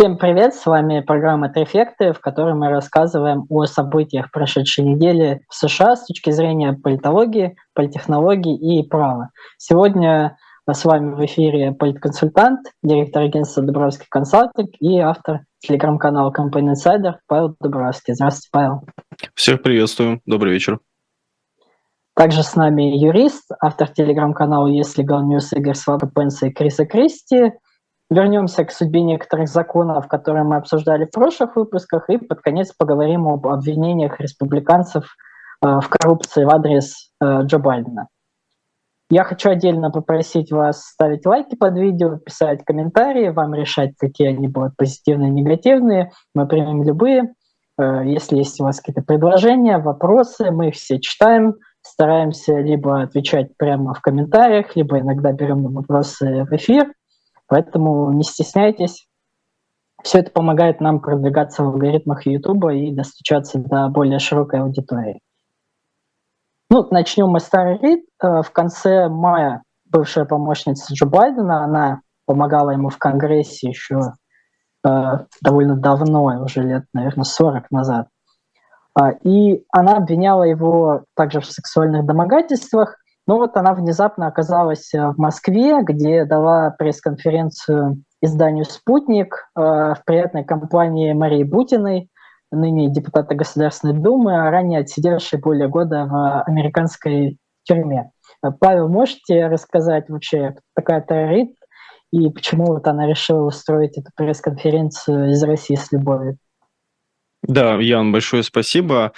Всем привет, с вами программа «Трефекты», в которой мы рассказываем о событиях прошедшей недели в США с точки зрения политологии, политтехнологии и права. Сегодня с вами в эфире политконсультант, директор агентства «Дубровский консалтинг» и автор телеграм-канала Company Insider Павел Дубровский. Здравствуйте, Павел. Всех приветствую. Добрый вечер. Также с нами юрист, автор телеграм-канала «Yes Legal News» Игорь Слабопенса и Криса Кристи – вернемся к судьбе некоторых законов, которые мы обсуждали в прошлых выпусках, и под конец поговорим об обвинениях республиканцев э, в коррупции в адрес э, Джо Байдена. Я хочу отдельно попросить вас ставить лайки под видео, писать комментарии, вам решать, какие они будут позитивные, негативные. Мы примем любые. Э, если есть у вас какие-то предложения, вопросы, мы их все читаем, стараемся либо отвечать прямо в комментариях, либо иногда берем вопросы в эфир. Поэтому не стесняйтесь. Все это помогает нам продвигаться в алгоритмах YouTube и достучаться до более широкой аудитории. Ну, начнем мы с Старый Рид. Э, в конце мая бывшая помощница Джо Байдена, она помогала ему в Конгрессе еще э, довольно давно, уже лет, наверное, 40 назад. Э, и она обвиняла его также в сексуальных домогательствах, ну вот она внезапно оказалась э, в Москве, где дала пресс-конференцию изданию «Спутник» э, в приятной компании Марии Бутиной, ныне депутата Государственной Думы, а ранее отсидевшей более года в американской тюрьме. Э, Павел, можете рассказать вообще, кто такая Тарарит и почему вот она решила устроить эту пресс-конференцию из России с любовью? Да, Ян, большое спасибо.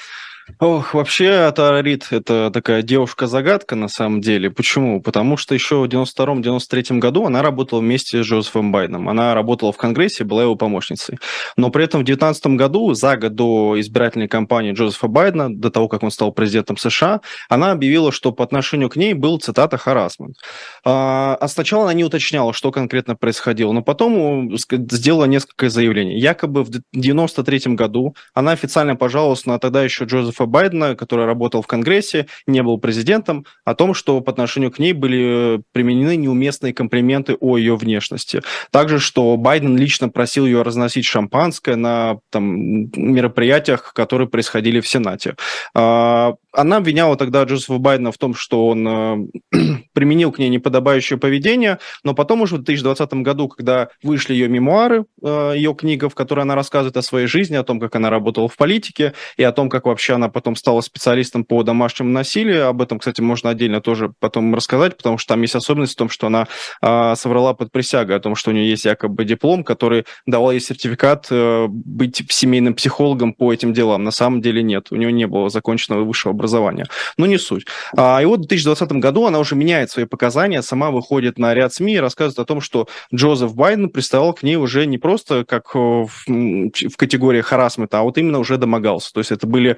Ох, вообще Тарарит – это такая девушка-загадка на самом деле. Почему? Потому что еще в 92-93 году она работала вместе с Джозефом Байденом. Она работала в Конгрессе, была его помощницей. Но при этом в 19 году, за год до избирательной кампании Джозефа Байдена, до того, как он стал президентом США, она объявила, что по отношению к ней был, цитата, харасмент. А, а сначала она не уточняла, что конкретно происходило, но потом сделала несколько заявлений. Якобы в 93 году она официально пожаловалась на тогда еще Джозефа Джозефа Байдена, который работал в Конгрессе, не был президентом, о том, что по отношению к ней были применены неуместные комплименты о ее внешности. Также, что Байден лично просил ее разносить шампанское на там, мероприятиях, которые происходили в Сенате. А, она обвиняла тогда Джозефа Байдена в том, что он э, применил к ней неподобающее поведение, но потом уже в 2020 году, когда вышли ее мемуары, э, ее книга, в которой она рассказывает о своей жизни, о том, как она работала в политике и о том, как вообще она потом стала специалистом по домашнему насилию. Об этом, кстати, можно отдельно тоже потом рассказать, потому что там есть особенность в том, что она э, соврала под присягой о том, что у нее есть якобы диплом, который давал ей сертификат быть семейным психологом по этим делам. На самом деле нет, у нее не было законченного высшего образования. Но не суть. А, и вот в 2020 году она уже меняет свои показания, сама выходит на ряд СМИ и рассказывает о том, что Джозеф Байден приставал к ней уже не просто как в, в категории харасмента, а вот именно уже домогался. То есть это были э,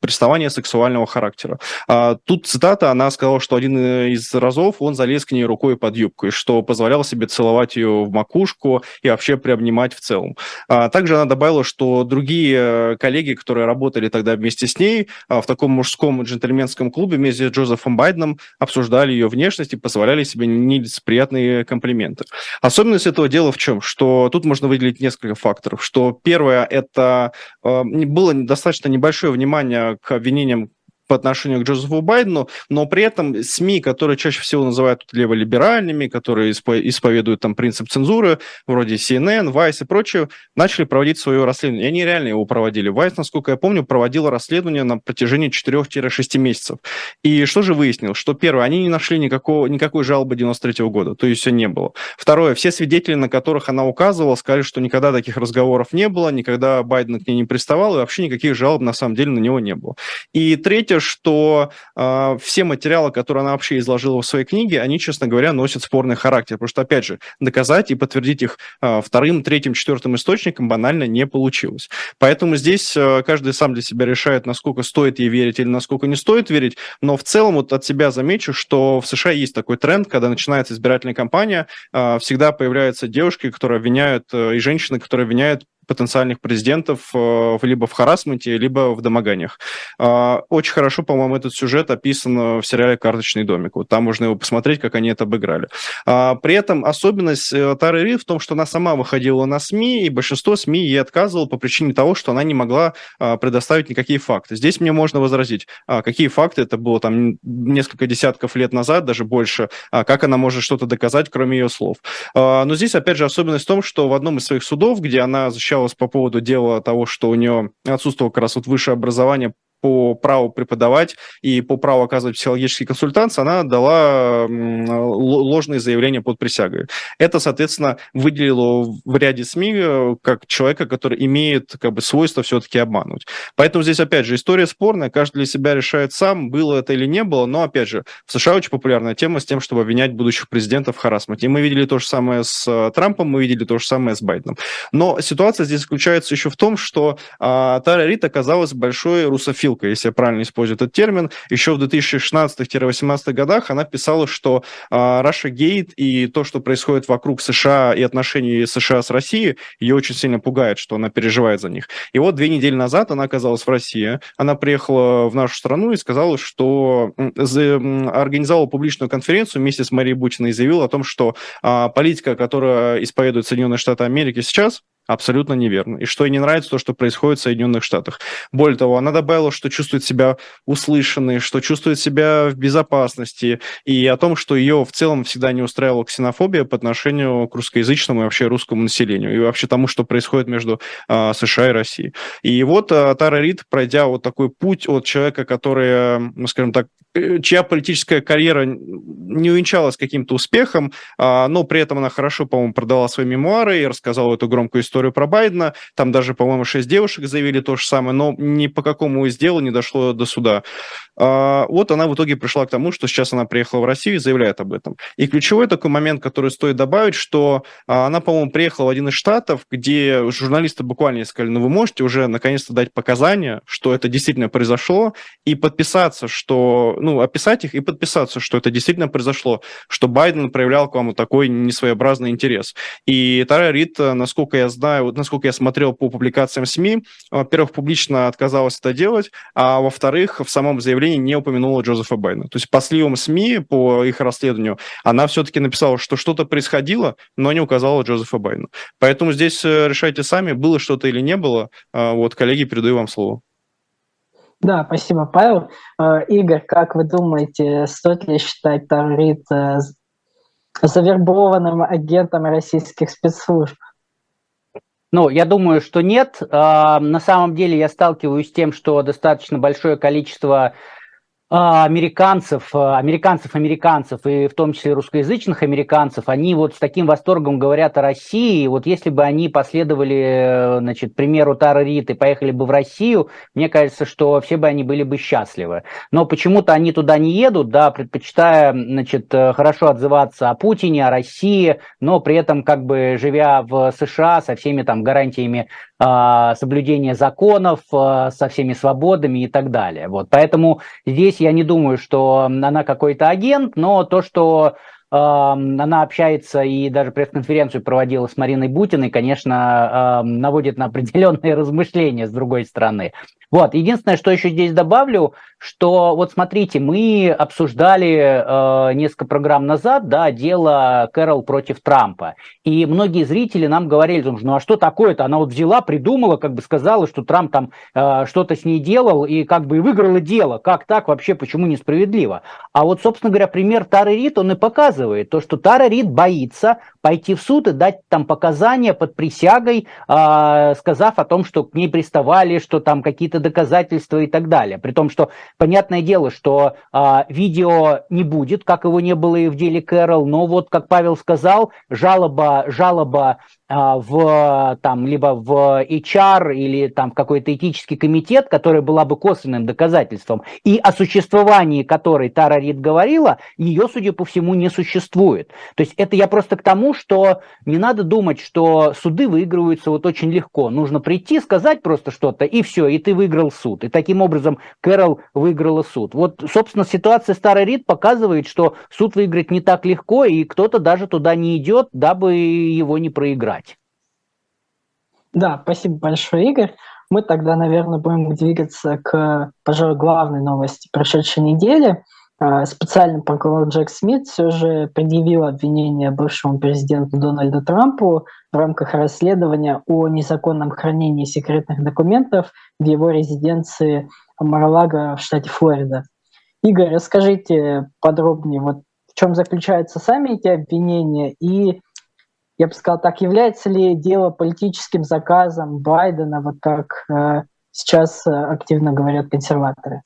приставания сексуального характера. А, тут цитата, она сказала, что один из разов он залез к ней рукой под юбку, и что позволял себе целовать ее в макушку и вообще приобнимать в целом. А, также она добавила, что другие коллеги, которые работали тогда вместе с ней а, в таком мужском джентльменском клубе вместе с Джозефом Байденом обсуждали ее внешность и позволяли себе нелицеприятные комплименты. Особенность этого дела в чем? Что тут можно выделить несколько факторов. Что первое, это э, было достаточно небольшое внимание к обвинениям по отношению к Джозефу Байдену, но при этом СМИ, которые чаще всего называют леволиберальными, которые исповедуют там принцип цензуры, вроде CNN, Vice и прочее, начали проводить свое расследование. И они реально его проводили. Vice, насколько я помню, проводила расследование на протяжении 4-6 месяцев. И что же выяснилось? Что первое, они не нашли никакого, никакой жалобы 93 -го года, то есть все не было. Второе, все свидетели, на которых она указывала, сказали, что никогда таких разговоров не было, никогда Байден к ней не приставал, и вообще никаких жалоб на самом деле на него не было. И третье, что э, все материалы, которые она вообще изложила в своей книге, они, честно говоря, носят спорный характер. Потому что, опять же, доказать и подтвердить их э, вторым, третьим, четвертым источником банально не получилось. Поэтому здесь э, каждый сам для себя решает, насколько стоит ей верить или насколько не стоит верить. Но в целом вот от себя замечу, что в США есть такой тренд, когда начинается избирательная кампания, э, всегда появляются девушки, которые обвиняют, э, и женщины, которые обвиняют потенциальных президентов э, либо в харасменте, либо в домоганиях. А, очень хорошо, по-моему, этот сюжет описан в сериале «Карточный домик». Вот там можно его посмотреть, как они это обыграли. А, при этом особенность э, Тары Рид в том, что она сама выходила на СМИ, и большинство СМИ ей отказывало по причине того, что она не могла а, предоставить никакие факты. Здесь мне можно возразить, какие факты, это было там несколько десятков лет назад, даже больше, как она может что-то доказать, кроме ее слов. Но здесь, опять же, особенность в том, что в одном из своих судов, где она защищалась по поводу дела того, что у нее отсутствовало как раз вот высшее образование по праву преподавать и по праву оказывать психологические консультации, она дала ложные заявления под присягой. Это, соответственно, выделило в ряде СМИ э, как человека, который имеет как бы свойство все-таки обмануть. Поэтому здесь, опять же, история спорная, каждый для себя решает сам, было это или не было, но, опять же, в США очень популярная тема с тем, чтобы обвинять будущих президентов в харасмате. И мы видели то же самое с э, Трампом, мы видели то же самое с Байденом. Но ситуация здесь заключается еще в том, что а, Тара Рид оказалась большой русофил ссылка, если я правильно использую этот термин, еще в 2016-2018 годах она писала, что uh, Russia Gate и то, что происходит вокруг США и отношений США с Россией, ее очень сильно пугает, что она переживает за них. И вот две недели назад она оказалась в России, она приехала в нашу страну и сказала, что организовала публичную конференцию вместе с Марией Бутиной и заявила о том, что uh, политика, которая исповедует Соединенные Штаты Америки сейчас, абсолютно неверно. И что ей не нравится то, что происходит в Соединенных Штатах. Более того, она добавила, что чувствует себя услышанной, что чувствует себя в безопасности, и о том, что ее в целом всегда не устраивала ксенофобия по отношению к русскоязычному и вообще русскому населению, и вообще тому, что происходит между а, США и Россией. И вот а, Тара Рид, пройдя вот такой путь от человека, который, ну, скажем так, э, чья политическая карьера не увенчалась каким-то успехом, а, но при этом она хорошо, по-моему, продала свои мемуары и рассказала эту громкую историю историю про Байдена. Там даже, по-моему, шесть девушек заявили то же самое, но ни по какому из дела не дошло до суда. А, вот она в итоге пришла к тому, что сейчас она приехала в Россию и заявляет об этом. И ключевой такой момент, который стоит добавить, что а, она, по-моему, приехала в один из штатов, где журналисты буквально сказали, ну вы можете уже наконец-то дать показания, что это действительно произошло, и подписаться, что, ну, описать их и подписаться, что это действительно произошло, что Байден проявлял к вам такой несвоеобразный интерес. И Тара Рид, насколько я знаю, вот насколько я смотрел по публикациям СМИ, во-первых, публично отказалась это делать, а во-вторых, в самом заявлении не упомянула Джозефа Байдена. То есть по сливам СМИ, по их расследованию, она все-таки написала, что что-то происходило, но не указала Джозефа Байдена. Поэтому здесь э, решайте сами, было что-то или не было. А, вот, коллеги, передаю вам слово. Да, спасибо, Павел. Э, Игорь, как вы думаете, стоит ли считать Таврит э, завербованным агентом российских спецслужб? Ну, я думаю, что нет. А, на самом деле я сталкиваюсь с тем, что достаточно большое количество американцев, а, американцев, американцев, и в том числе русскоязычных американцев, они вот с таким восторгом говорят о России. Вот если бы они последовали, значит, примеру Тары Рит и поехали бы в Россию, мне кажется, что все бы они были бы счастливы. Но почему-то они туда не едут, да, предпочитая, значит, хорошо отзываться о Путине, о России, но при этом как бы живя в США со всеми там гарантиями э, соблюдения законов, э, со всеми свободами и так далее. Вот, поэтому здесь я не думаю, что она какой-то агент, но то, что она общается и даже пресс-конференцию проводила с Мариной Бутиной, конечно, наводит на определенные размышления с другой стороны. Вот, единственное, что еще здесь добавлю, что вот смотрите, мы обсуждали э, несколько программ назад, да, дело Кэрол против Трампа, и многие зрители нам говорили, ну а что такое-то, она вот взяла, придумала, как бы сказала, что Трамп там э, что-то с ней делал и как бы и выиграла дело, как так вообще, почему несправедливо? А вот, собственно говоря, пример Тары Рид, он и показывает то, что Тара Рид боится пойти в суд и дать там показания под присягой, э, сказав о том, что к ней приставали, что там какие-то доказательства и так далее. При том, что понятное дело, что э, видео не будет, как его не было и в деле Кэрол, но вот, как Павел сказал, жалоба, жалоба в там либо в HR или там какой-то этический комитет, который была бы косвенным доказательством, и о существовании которой Тара Рид говорила, ее, судя по всему, не существует. То есть это я просто к тому, что не надо думать, что суды выигрываются вот очень легко. Нужно прийти, сказать просто что-то, и все, и ты выиграл суд. И таким образом Кэрол выиграла суд. Вот, собственно, ситуация Старой Рид показывает, что суд выиграть не так легко, и кто-то даже туда не идет, дабы его не проиграть. Да, спасибо большое, Игорь. Мы тогда, наверное, будем двигаться к, пожалуй, главной новости прошедшей недели. А, специальный прокурор Джек Смит все же предъявил обвинение бывшему президенту Дональду Трампу в рамках расследования о незаконном хранении секретных документов в его резиденции Мар-Лаго в штате Флорида. Игорь, расскажите подробнее, вот в чем заключаются сами эти обвинения и я бы сказал так, является ли дело политическим заказом Байдена, вот как э, сейчас э, активно говорят консерваторы?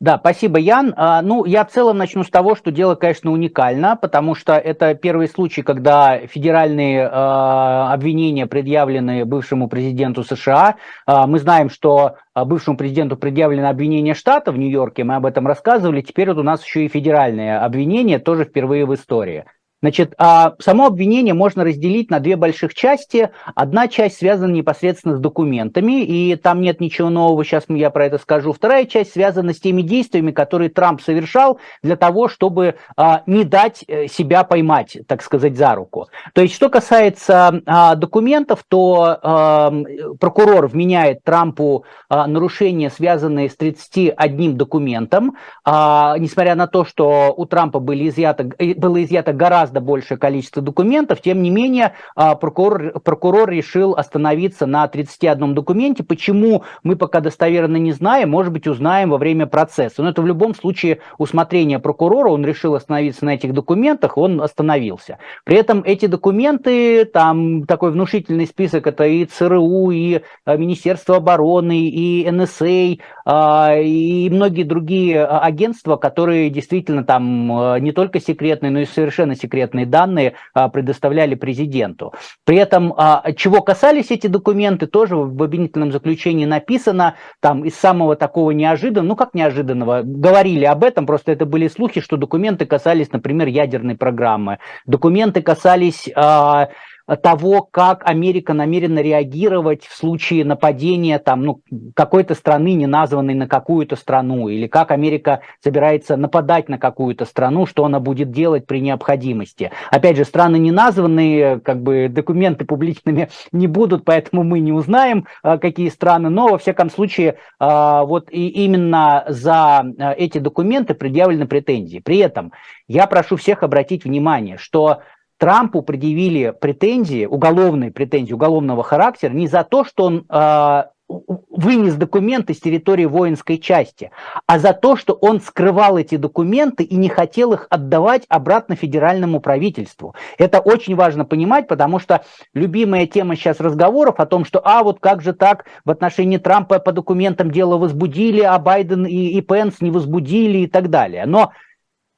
Да, спасибо, Ян. А, ну, я в целом начну с того, что дело, конечно, уникально, потому что это первый случай, когда федеральные э, обвинения предъявлены бывшему президенту США. Мы знаем, что бывшему президенту предъявлено обвинение штата в Нью-Йорке, мы об этом рассказывали. Теперь вот у нас еще и федеральные обвинения, тоже впервые в истории. Значит, а само обвинение можно разделить на две больших части. Одна часть связана непосредственно с документами, и там нет ничего нового, сейчас я про это скажу. Вторая часть связана с теми действиями, которые Трамп совершал для того, чтобы а, не дать э, себя поймать, так сказать, за руку. То есть, что касается а, документов, то прокурор вменяет Трампу нарушения, связанные с 31 документом, несмотря на то, что у Трампа были изъято, э, было изъято гораздо гораздо большее количество документов. Тем не менее, а, прокурор, прокурор решил остановиться на 31 документе. Почему, мы пока достоверно не знаем, может быть, узнаем во время процесса. Но это в любом случае усмотрение прокурора, он решил остановиться на этих документах, он остановился. При этом эти документы, там такой внушительный список, это и ЦРУ, и а, Министерство обороны, и НСА, а, и многие другие агентства, которые действительно там не только секретные, но и совершенно секретные секретные данные а, предоставляли президенту. При этом, а, чего касались эти документы, тоже в обвинительном заключении написано, там из самого такого неожиданного, ну как неожиданного, говорили об этом, просто это были слухи, что документы касались, например, ядерной программы, документы касались а, того, как Америка намерена реагировать в случае нападения там, ну, какой-то страны, не названной на какую-то страну, или как Америка собирается нападать на какую-то страну, что она будет делать при необходимости. Опять же, страны не названные, как бы документы публичными не будут, поэтому мы не узнаем, а, какие страны, но во всяком случае, а, вот и именно за а, эти документы предъявлены претензии. При этом я прошу всех обратить внимание, что Трампу предъявили претензии, уголовные претензии уголовного характера не за то, что он э, вынес документы с территории воинской части, а за то, что он скрывал эти документы и не хотел их отдавать обратно федеральному правительству. Это очень важно понимать, потому что любимая тема сейчас разговоров о том, что а вот как же так в отношении Трампа по документам дело возбудили, а Байден и, и Пенс не возбудили и так далее. Но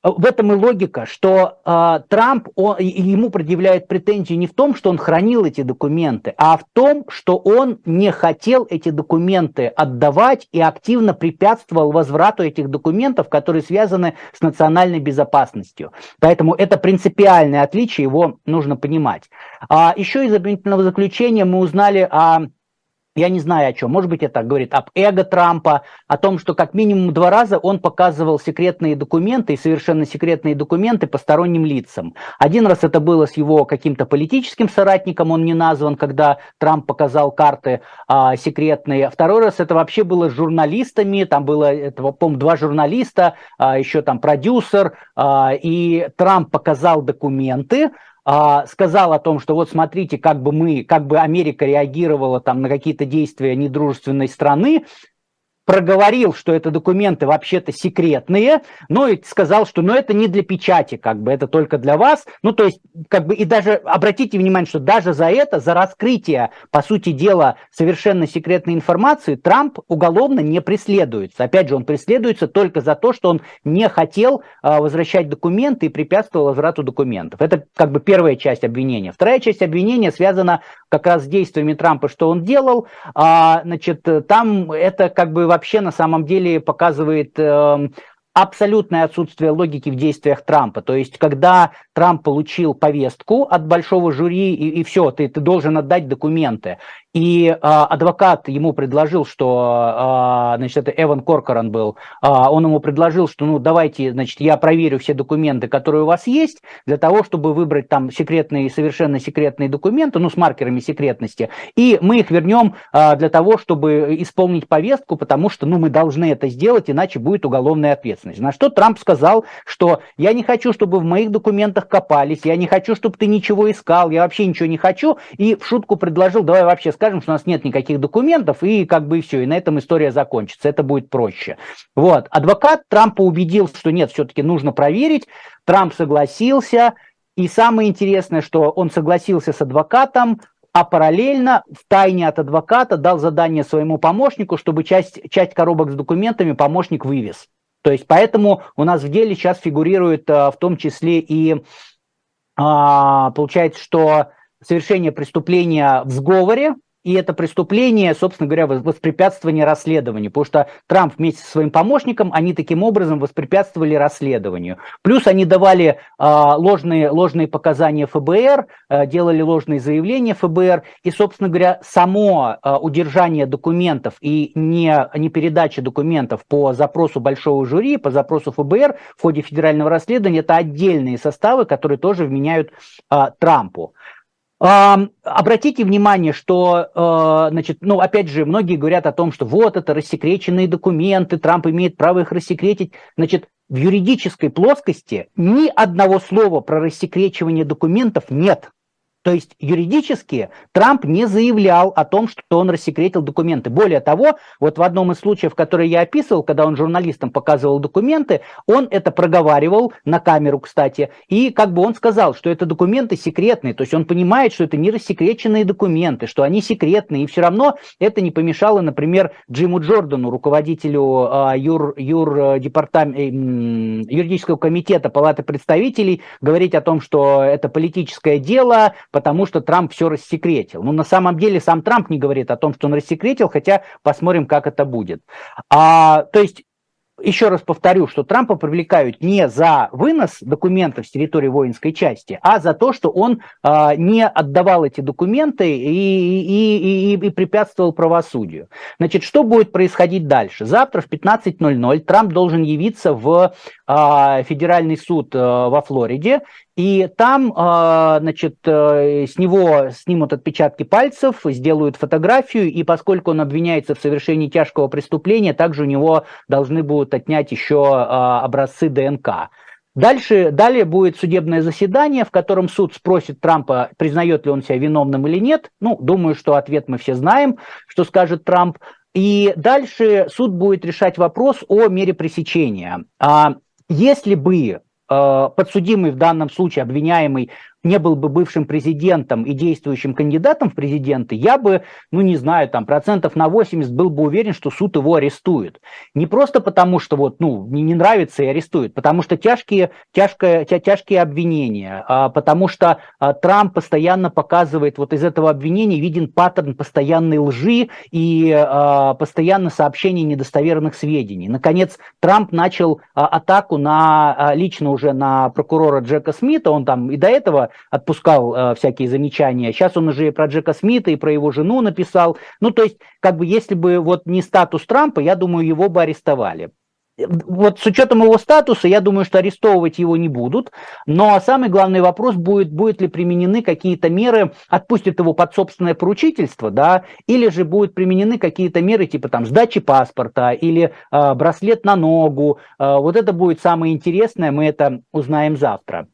в этом и логика, что э, Трамп он, ему предъявляет претензии не в том, что он хранил эти документы, а в том, что он не хотел эти документы отдавать и активно препятствовал возврату этих документов, которые связаны с национальной безопасностью. Поэтому это принципиальное отличие, его нужно понимать. А еще из обвинительного заключения мы узнали о я не знаю о чем, может быть, это говорит об эго Трампа, о том, что как минимум два раза он показывал секретные документы и совершенно секретные документы посторонним лицам. Один раз это было с его каким-то политическим соратником, он не назван, когда Трамп показал карты а, секретные. Второй раз это вообще было с журналистами, там было, это, по-моему, два журналиста, а, еще там продюсер, а, и Трамп показал документы, а, сказал о том, что вот смотрите, как бы мы, как бы Америка реагировала там на какие-то действия недружественной страны, проговорил, что это документы вообще-то секретные, но и сказал, что ну, это не для печати, как бы это только для вас. Ну, то есть, как бы, и даже обратите внимание, что даже за это, за раскрытие, по сути дела, совершенно секретной информации, Трамп уголовно не преследуется. Опять же, он преследуется только за то, что он не хотел а, возвращать документы и препятствовал возврату документов. Это как бы первая часть обвинения. Вторая часть обвинения связана как раз с действиями Трампа, что он делал. А, значит, там это как бы вообще на самом деле показывает э, абсолютное отсутствие логики в действиях Трампа. То есть, когда Трамп получил повестку от большого жюри, и, и все, ты, ты должен отдать документы. И э, адвокат ему предложил, что, э, значит, это Эван Коркоран был, э, он ему предложил, что, ну, давайте, значит, я проверю все документы, которые у вас есть, для того, чтобы выбрать там секретные, совершенно секретные документы, ну, с маркерами секретности, и мы их вернем э, для того, чтобы исполнить повестку, потому что, ну, мы должны это сделать, иначе будет уголовная ответственность. На что Трамп сказал, что я не хочу, чтобы в моих документах копались, я не хочу, чтобы ты ничего искал, я вообще ничего не хочу, и в шутку предложил, давай вообще скажем, что у нас нет никаких документов, и как бы все, и на этом история закончится, это будет проще. Вот, адвокат Трампа убедил, что нет, все-таки нужно проверить, Трамп согласился, и самое интересное, что он согласился с адвокатом, а параллельно в тайне от адвоката дал задание своему помощнику, чтобы часть, часть коробок с документами помощник вывез. То есть поэтому у нас в деле сейчас фигурирует а, в том числе и а, получается, что совершение преступления в сговоре, и это преступление, собственно говоря, воспрепятствование расследованию, потому что Трамп вместе со своим помощником, они таким образом воспрепятствовали расследованию. Плюс они давали э, ложные, ложные показания ФБР, э, делали ложные заявления ФБР, и, собственно говоря, само э, удержание документов и не, не передача документов по запросу большого жюри, по запросу ФБР в ходе федерального расследования, это отдельные составы, которые тоже вменяют э, Трампу. Обратите внимание, что, э, значит, ну, опять же, многие говорят о том, что вот это рассекреченные документы, Трамп имеет право их рассекретить. Значит, в юридической плоскости ни одного слова про рассекречивание документов нет. То есть юридически Трамп не заявлял о том, что он рассекретил документы. Более того, вот в одном из случаев, который я описывал, когда он журналистам показывал документы, он это проговаривал на камеру, кстати, и как бы он сказал, что это документы секретные, то есть он понимает, что это не рассекреченные документы, что они секретные, и все равно это не помешало, например, Джиму Джордану, руководителю э, юр, юр, э, департам, э, юридического комитета Палаты представителей, говорить о том, что это политическое дело, потому что Трамп все рассекретил. Ну, на самом деле сам Трамп не говорит о том, что он рассекретил, хотя посмотрим, как это будет. А, то есть еще раз повторю, что Трампа привлекают не за вынос документов с территории воинской части, а за то, что он э, не отдавал эти документы и, и, и, и препятствовал правосудию. Значит, что будет происходить дальше? Завтра в 15.00 Трамп должен явиться в федеральный суд э, во Флориде и там, а, значит, э, с него снимут отпечатки пальцев, сделают фотографию, и поскольку он обвиняется в совершении тяжкого преступления, также у него должны будут отнять еще а, образцы ДНК. Дальше, далее будет судебное заседание, в котором суд спросит Трампа, признает ли он себя виновным или нет. Ну, думаю, что ответ мы все знаем, что скажет Трамп. И дальше суд будет решать вопрос о мере пресечения. Если бы Э, подсудимый в данном случае, обвиняемый, не был бы бывшим президентом и действующим кандидатом в президенты, я бы, ну не знаю, там процентов на 80 был бы уверен, что суд его арестует. Не просто потому, что вот, ну, не, не нравится и арестует, потому что тяжкие, тяжкие, тя, тяжкие обвинения, а, потому что а, Трамп постоянно показывает, вот из этого обвинения виден паттерн постоянной лжи и а, постоянно сообщений недостоверных сведений. Наконец, Трамп начал а, атаку на, а, лично уже на прокурора Джека Смита, он там и до этого отпускал э, всякие замечания. Сейчас он уже и про Джека Смита, и про его жену написал. Ну, то есть, как бы, если бы вот не статус Трампа, я думаю, его бы арестовали вот с учетом его статуса, я думаю, что арестовывать его не будут. Но самый главный вопрос будет, будет ли применены какие-то меры, отпустят его под собственное поручительство, да, или же будут применены какие-то меры типа там сдачи паспорта или э, браслет на ногу. Э, вот это будет самое интересное, мы это узнаем завтра.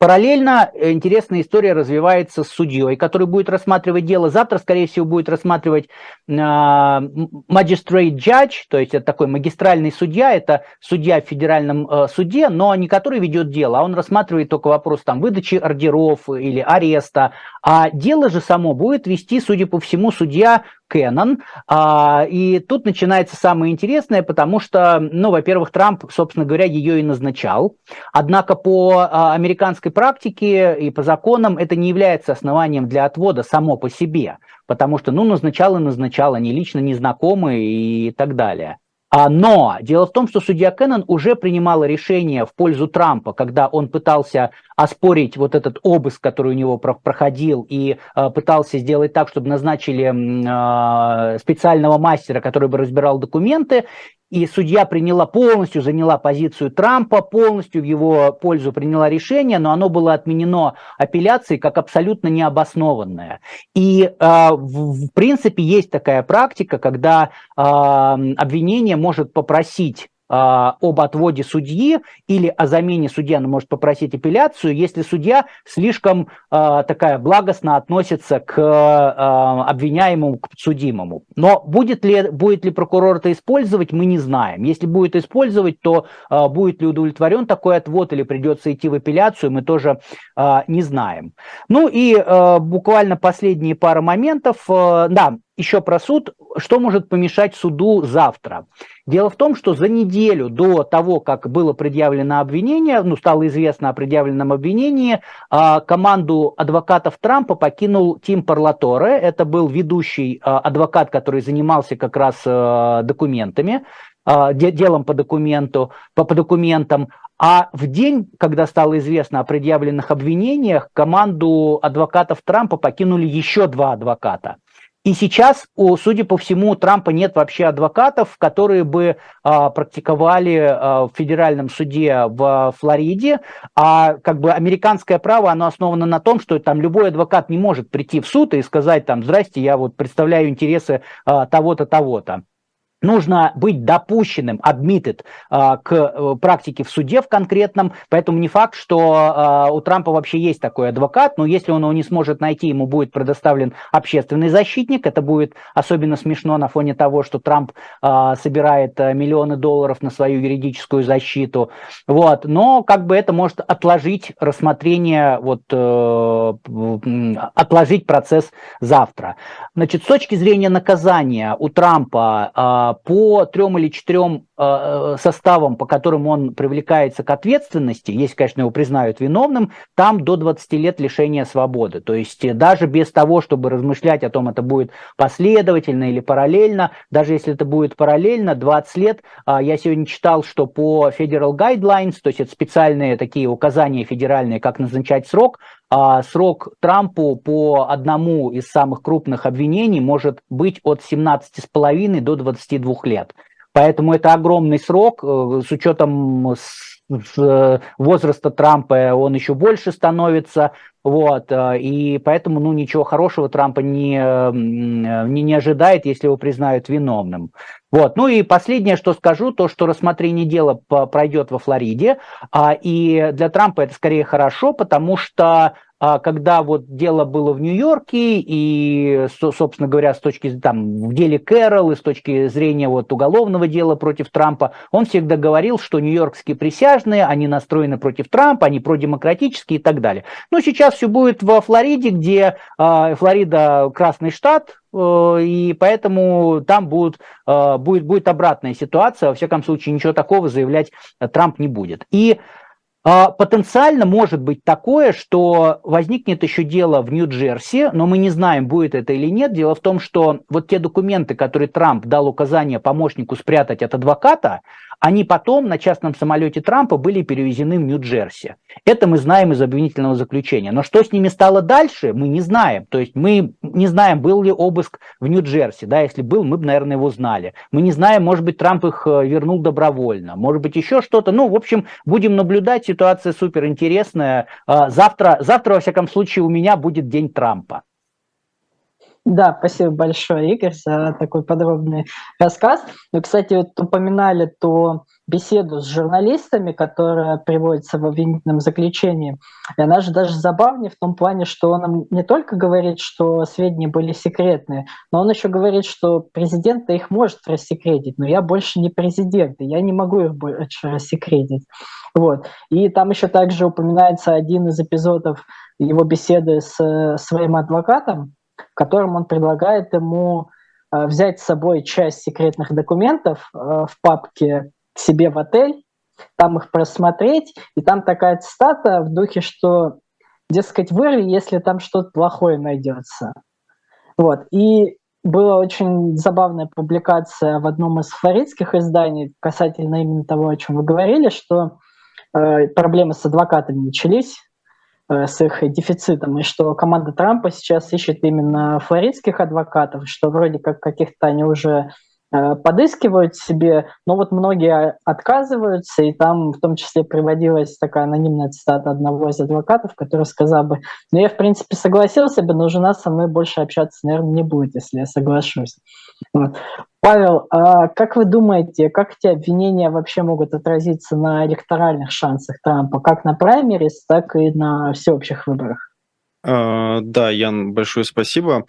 Параллельно э, интересная история развивается с судьей, который будет рассматривать дело. Завтра, скорее всего, будет рассматривать э, magistrate judge, то есть это такой магистральный судья, это судья в федеральном э, суде, но не который ведет дело, а он рассматривает только вопрос там, выдачи ордеров или ареста. А дело же само будет вести, судя по всему, судья Кэнон. А, и тут начинается самое интересное, потому что, ну, во-первых, Трамп, собственно говоря, ее и назначал. Однако по а, американской практике и по законам это не является основанием для отвода само по себе, потому что, ну, назначал и назначал, они лично не знакомы и так далее. А, но дело в том, что судья Кеннон уже принимала решение в пользу Трампа, когда он пытался оспорить вот этот обыск, который у него проходил, и э, пытался сделать так, чтобы назначили э, специального мастера, который бы разбирал документы, и судья приняла полностью, заняла позицию Трампа, полностью в его пользу приняла решение, но оно было отменено апелляцией как абсолютно необоснованное. И э, в, в принципе есть такая практика, когда э, обвинение может попросить об отводе судьи или о замене судьи, она может попросить апелляцию, если судья слишком э, такая благостно относится к э, обвиняемому, к судимому. Но будет ли, будет ли прокурор это использовать, мы не знаем. Если будет использовать, то э, будет ли удовлетворен такой отвод или придется идти в апелляцию, мы тоже э, не знаем. Ну и э, буквально последние пара моментов. Э, да, еще про суд. Что может помешать суду завтра? Дело в том, что за неделю до того, как было предъявлено обвинение, ну, стало известно о предъявленном обвинении, а, команду адвокатов Трампа покинул Тим Парлаторе. Это был ведущий а, адвокат, который занимался как раз а, документами, делом по документу, по, по документам. А в день, когда стало известно о предъявленных обвинениях, команду адвокатов Трампа покинули еще два адвоката. И сейчас, судя по всему, у Трампа нет вообще адвокатов, которые бы а, практиковали а, в федеральном суде в Флориде. А как бы американское право, оно основано на том, что там любой адвокат не может прийти в суд и сказать там, здрасте, я вот представляю интересы а, того-то, того-то нужно быть допущенным, admitted, а, к э, практике в суде в конкретном, поэтому не факт, что а, у Трампа вообще есть такой адвокат, но если он его не сможет найти, ему будет предоставлен общественный защитник, это будет особенно смешно на фоне того, что Трамп а, собирает э, миллионы долларов на свою юридическую защиту, вот, но как бы это может отложить рассмотрение, вот, э, отложить процесс завтра. Значит, с точки зрения наказания у Трампа по трем или четырем э, составам, по которым он привлекается к ответственности, если, конечно, его признают виновным, там до 20 лет лишения свободы. То есть э, даже без того, чтобы размышлять о том, это будет последовательно или параллельно, даже если это будет параллельно, 20 лет, а, я сегодня читал, что по Federal Guidelines, то есть это специальные такие указания федеральные, как назначать срок, а срок Трампу по одному из самых крупных обвинений может быть от 17,5 до 22 лет. Поэтому это огромный срок, э, с учетом с возраста Трампа он еще больше становится, вот, э, и поэтому, ну, ничего хорошего Трампа не, не, не ожидает, если его признают виновным. Вот, ну и последнее, что скажу, то, что рассмотрение дела пройдет во Флориде, а, и для Трампа это скорее хорошо, потому что а когда вот дело было в Нью-Йорке, и, собственно говоря, с точки там, в деле Кэрол и с точки зрения вот уголовного дела против Трампа, он всегда говорил, что нью-йоркские присяжные, они настроены против Трампа, они продемократические и так далее. Но сейчас все будет во Флориде, где э, Флорида красный штат, э, и поэтому там будет, э, будет, будет обратная ситуация. Во всяком случае, ничего такого заявлять Трамп не будет. И а, потенциально может быть такое, что возникнет еще дело в Нью-Джерси, но мы не знаем, будет это или нет. Дело в том, что вот те документы, которые Трамп дал указание помощнику спрятать от адвоката, они потом на частном самолете Трампа были перевезены в Нью-Джерси. Это мы знаем из обвинительного заключения. Но что с ними стало дальше, мы не знаем. То есть мы не знаем, был ли обыск в Нью-Джерси. Да, если был, мы бы, наверное, его знали. Мы не знаем, может быть, Трамп их э, вернул добровольно. Может быть, еще что-то. Ну, в общем, будем наблюдать. Ситуация супер интересная. А, завтра, завтра, во всяком случае, у меня будет день Трампа. Да, спасибо большое, Игорь, за такой подробный рассказ. Ну, кстати, вот упоминали ту беседу с журналистами, которая приводится в обвинительном заключении. И она же даже забавнее в том плане, что он не только говорит, что сведения были секретные, но он еще говорит, что президент их может рассекретить, но я больше не президент, и я не могу их больше рассекретить. Вот. И там еще также упоминается один из эпизодов его беседы с своим адвокатом, в котором он предлагает ему э, взять с собой часть секретных документов э, в папке к себе в отель, там их просмотреть, и там такая цитата в духе, что, дескать, вырви, если там что-то плохое найдется. Вот. И была очень забавная публикация в одном из флоридских изданий касательно именно того, о чем вы говорили, что э, проблемы с адвокатами начались, с их дефицитом, и что команда Трампа сейчас ищет именно флоридских адвокатов, что вроде как каких-то они уже Э, подыскивают себе, но вот многие отказываются, и там в том числе приводилась такая анонимная цитата одного из адвокатов, который сказал бы, ну я в принципе согласился бы, но жена со мной больше общаться, наверное, не будет, если я соглашусь. Вот. Павел, а как вы думаете, как эти обвинения вообще могут отразиться на электоральных шансах Трампа, как на праймерис, так и на всеобщих выборах? А, да, Ян, большое спасибо.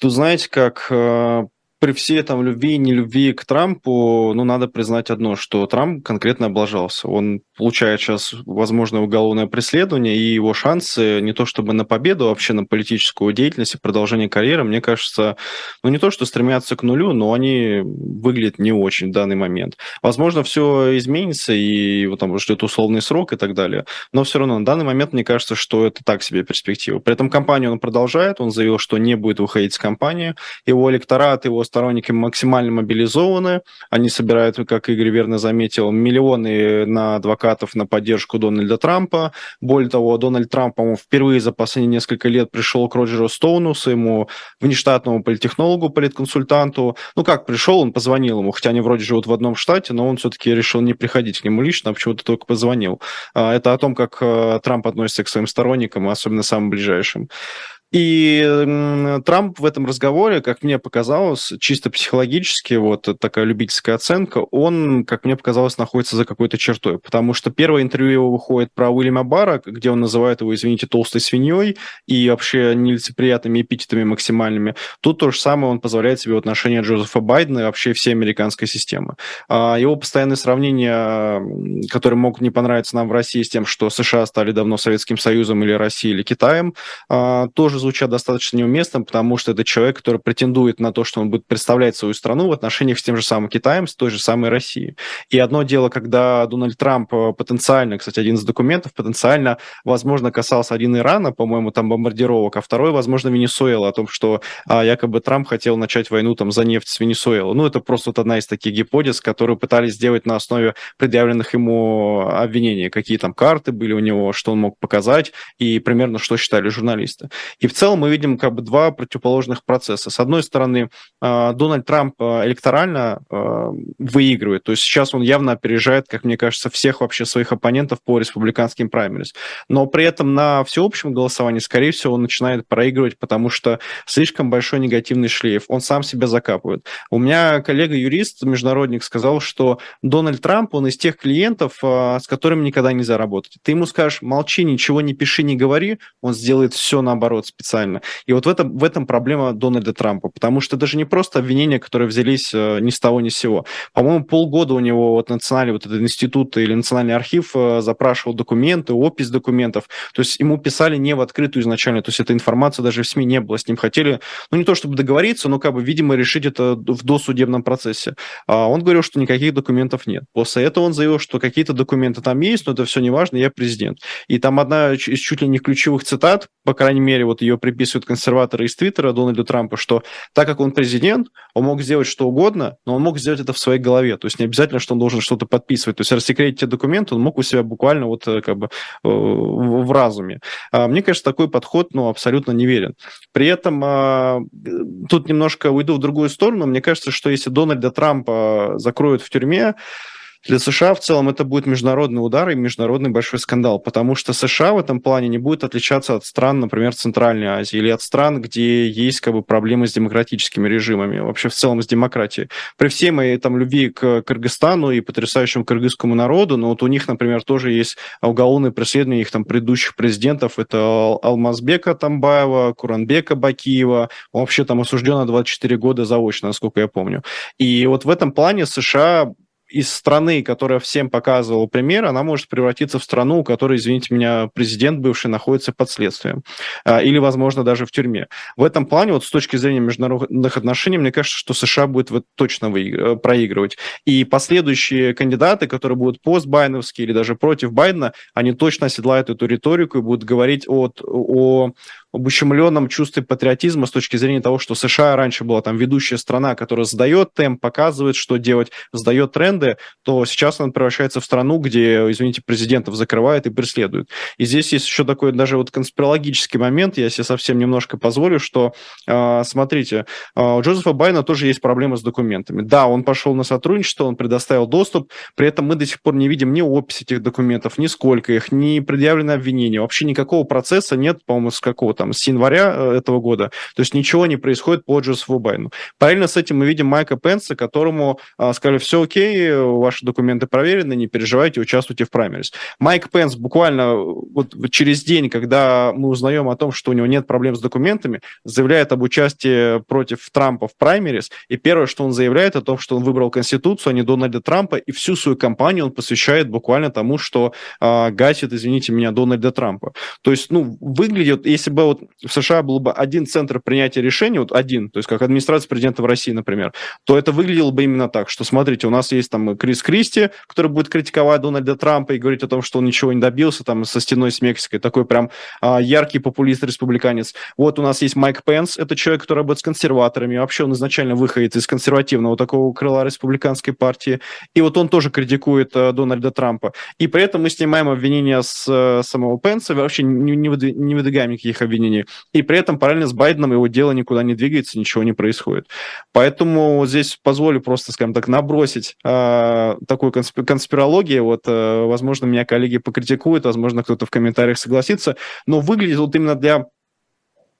Тут знаете, как э, при всей там любви и нелюбви к Трампу, ну, надо признать одно, что Трамп конкретно облажался. Он получает сейчас, возможно, уголовное преследование, и его шансы не то чтобы на победу, а вообще на политическую деятельность и продолжение карьеры, мне кажется, ну, не то что стремятся к нулю, но они выглядят не очень в данный момент. Возможно, все изменится, и его там ждет условный срок и так далее, но все равно на данный момент мне кажется, что это так себе перспектива. При этом кампанию он продолжает, он заявил, что не будет выходить с кампании, его электорат, его сторонники максимально мобилизованы, они собирают, как Игорь верно заметил, миллионы на адвокатов на поддержку Дональда Трампа. Более того, Дональд Трамп, по-моему, впервые за последние несколько лет пришел к Роджеру Стоуну, своему внештатному политтехнологу, политконсультанту. Ну как пришел, он позвонил ему, хотя они вроде живут в одном штате, но он все-таки решил не приходить к нему лично, а почему-то только позвонил. А, это о том, как э, Трамп относится к своим сторонникам, особенно самым ближайшим. И Трамп в этом разговоре, как мне показалось, чисто психологически, вот такая любительская оценка, он, как мне показалось, находится за какой-то чертой. Потому что первое интервью его выходит про Уильяма Барра, где он называет его, извините, толстой свиньей и вообще нелицеприятными эпитетами максимальными. Тут то же самое он позволяет себе в отношении Джозефа Байдена и вообще всей американской системы. А его постоянные сравнения, которые могут не понравиться нам в России с тем, что США стали давно Советским Союзом или Россией или Китаем, а, тоже тоже звучат достаточно неуместно, потому что это человек, который претендует на то, что он будет представлять свою страну в отношениях с тем же самым Китаем, с той же самой Россией. И одно дело, когда Дональд Трамп э, потенциально, кстати, один из документов, потенциально, возможно, касался один Ирана, по-моему, там бомбардировок, а второй, возможно, Венесуэла, о том, что а, якобы Трамп хотел начать войну там за нефть с Венесуэлой. Ну, это просто вот одна из таких гипотез, которую пытались сделать на основе предъявленных ему обвинений, какие там карты были у него, что он мог показать, и примерно что считали журналисты. И в целом мы видим как бы два противоположных процесса. С одной стороны, а, Дональд Трамп а, электорально а, выигрывает, то есть сейчас он явно опережает, как мне кажется, всех вообще своих оппонентов по республиканским праймерис. Но при этом на всеобщем голосовании, скорее всего, он начинает проигрывать, потому что слишком большой негативный шлейф, он сам себя закапывает. У меня коллега-юрист, международник, сказал, что Дональд Трамп, он из тех клиентов, с которыми никогда нельзя работать. Ты ему скажешь, молчи, ничего не пиши, не говори, он сделает все наоборот специально. И вот в этом, в этом проблема Дональда Трампа, потому что даже не просто обвинения, которые взялись э, ни с того ни с сего. По-моему, полгода у него вот национальный вот этот институт или национальный архив э, запрашивал документы, опись документов, то есть ему писали не в открытую изначально, то есть эта информация даже в СМИ не было, с ним хотели, ну не то чтобы договориться, но как бы, видимо, решить это в досудебном процессе. А он говорил, что никаких документов нет. После этого он заявил, что какие-то документы там есть, но это все не важно, я президент. И там одна из чуть ли не ключевых цитат, по крайней мере, вот ее приписывают консерваторы из Твиттера Дональду Трампу, что так как он президент, он мог сделать что угодно, но он мог сделать это в своей голове. То есть не обязательно, что он должен что-то подписывать. То есть рассекретить те документы он мог у себя буквально вот э, как бы э, в разуме. А мне кажется, такой подход ну, абсолютно неверен. При этом а, тут немножко уйду в другую сторону. Мне кажется, что если Дональда Трампа закроют в тюрьме, для США в целом это будет международный удар и международный большой скандал, потому что США в этом плане не будет отличаться от стран, например, Центральной Азии или от стран, где есть как бы проблемы с демократическими режимами, вообще в целом с демократией. При всей моей там любви к Кыргызстану и потрясающему кыргызскому народу, но вот у них, например, тоже есть уголовные преследования их там предыдущих президентов, это Алмазбека Тамбаева, Куранбека Бакиева, он вообще там осужден на 24 года заочно, насколько я помню. И вот в этом плане США из страны, которая всем показывала пример, она может превратиться в страну, у которой, извините меня, президент бывший находится под следствием. А, или, возможно, даже в тюрьме. В этом плане, вот с точки зрения международных отношений, мне кажется, что США будет точно э, проигрывать. И последующие кандидаты, которые будут постбайновские или даже против Байдена, они точно оседлают эту риторику и будут говорить о, о ущемленном чувстве патриотизма с точки зрения того, что США раньше была там ведущая страна, которая задает темп, показывает, что делать, задает тренды, то сейчас она превращается в страну, где, извините, президентов закрывает и преследует. И здесь есть еще такой даже вот конспирологический момент, я себе совсем немножко позволю, что, э, смотрите, э, у Джозефа Байна тоже есть проблемы с документами. Да, он пошел на сотрудничество, он предоставил доступ, при этом мы до сих пор не видим ни опись этих документов, ни сколько их, ни предъявлено обвинение. Вообще никакого процесса нет, по-моему, с какого там, с января э, этого года. То есть ничего не происходит по Джозефу Байну. Параллельно с этим мы видим Майка Пенса, которому э, сказали, все окей, ваши документы проверены, не переживайте, участвуйте в праймерис. Майк Пенс буквально вот через день, когда мы узнаем о том, что у него нет проблем с документами, заявляет об участии против Трампа в праймерис, и первое, что он заявляет, о том, что он выбрал Конституцию, а не Дональда Трампа, и всю свою кампанию он посвящает буквально тому, что э, гасит, извините меня, Дональда Трампа. То есть, ну, выглядит, если бы вот в США был бы один центр принятия решений, вот один, то есть как администрация президента в России, например, то это выглядело бы именно так, что, смотрите, у нас есть там Крис Кристи, который будет критиковать Дональда Трампа и говорить о том, что он ничего не добился там со стеной с Мексикой, такой прям а, яркий популист-республиканец. Вот у нас есть Майк Пенс, это человек, который работает с консерваторами, вообще он изначально выходит из консервативного такого крыла республиканской партии, и вот он тоже критикует а, Дональда Трампа. И при этом мы снимаем обвинения с а, самого Пенса, вообще не, не, выдвигаем никаких обвинений. И при этом параллельно с Байденом его дело никуда не двигается, ничего не происходит. Поэтому здесь позволю просто, скажем так, набросить э, такую конспирологию. Вот, э, возможно, меня коллеги покритикуют, возможно, кто-то в комментариях согласится, но выглядит вот именно для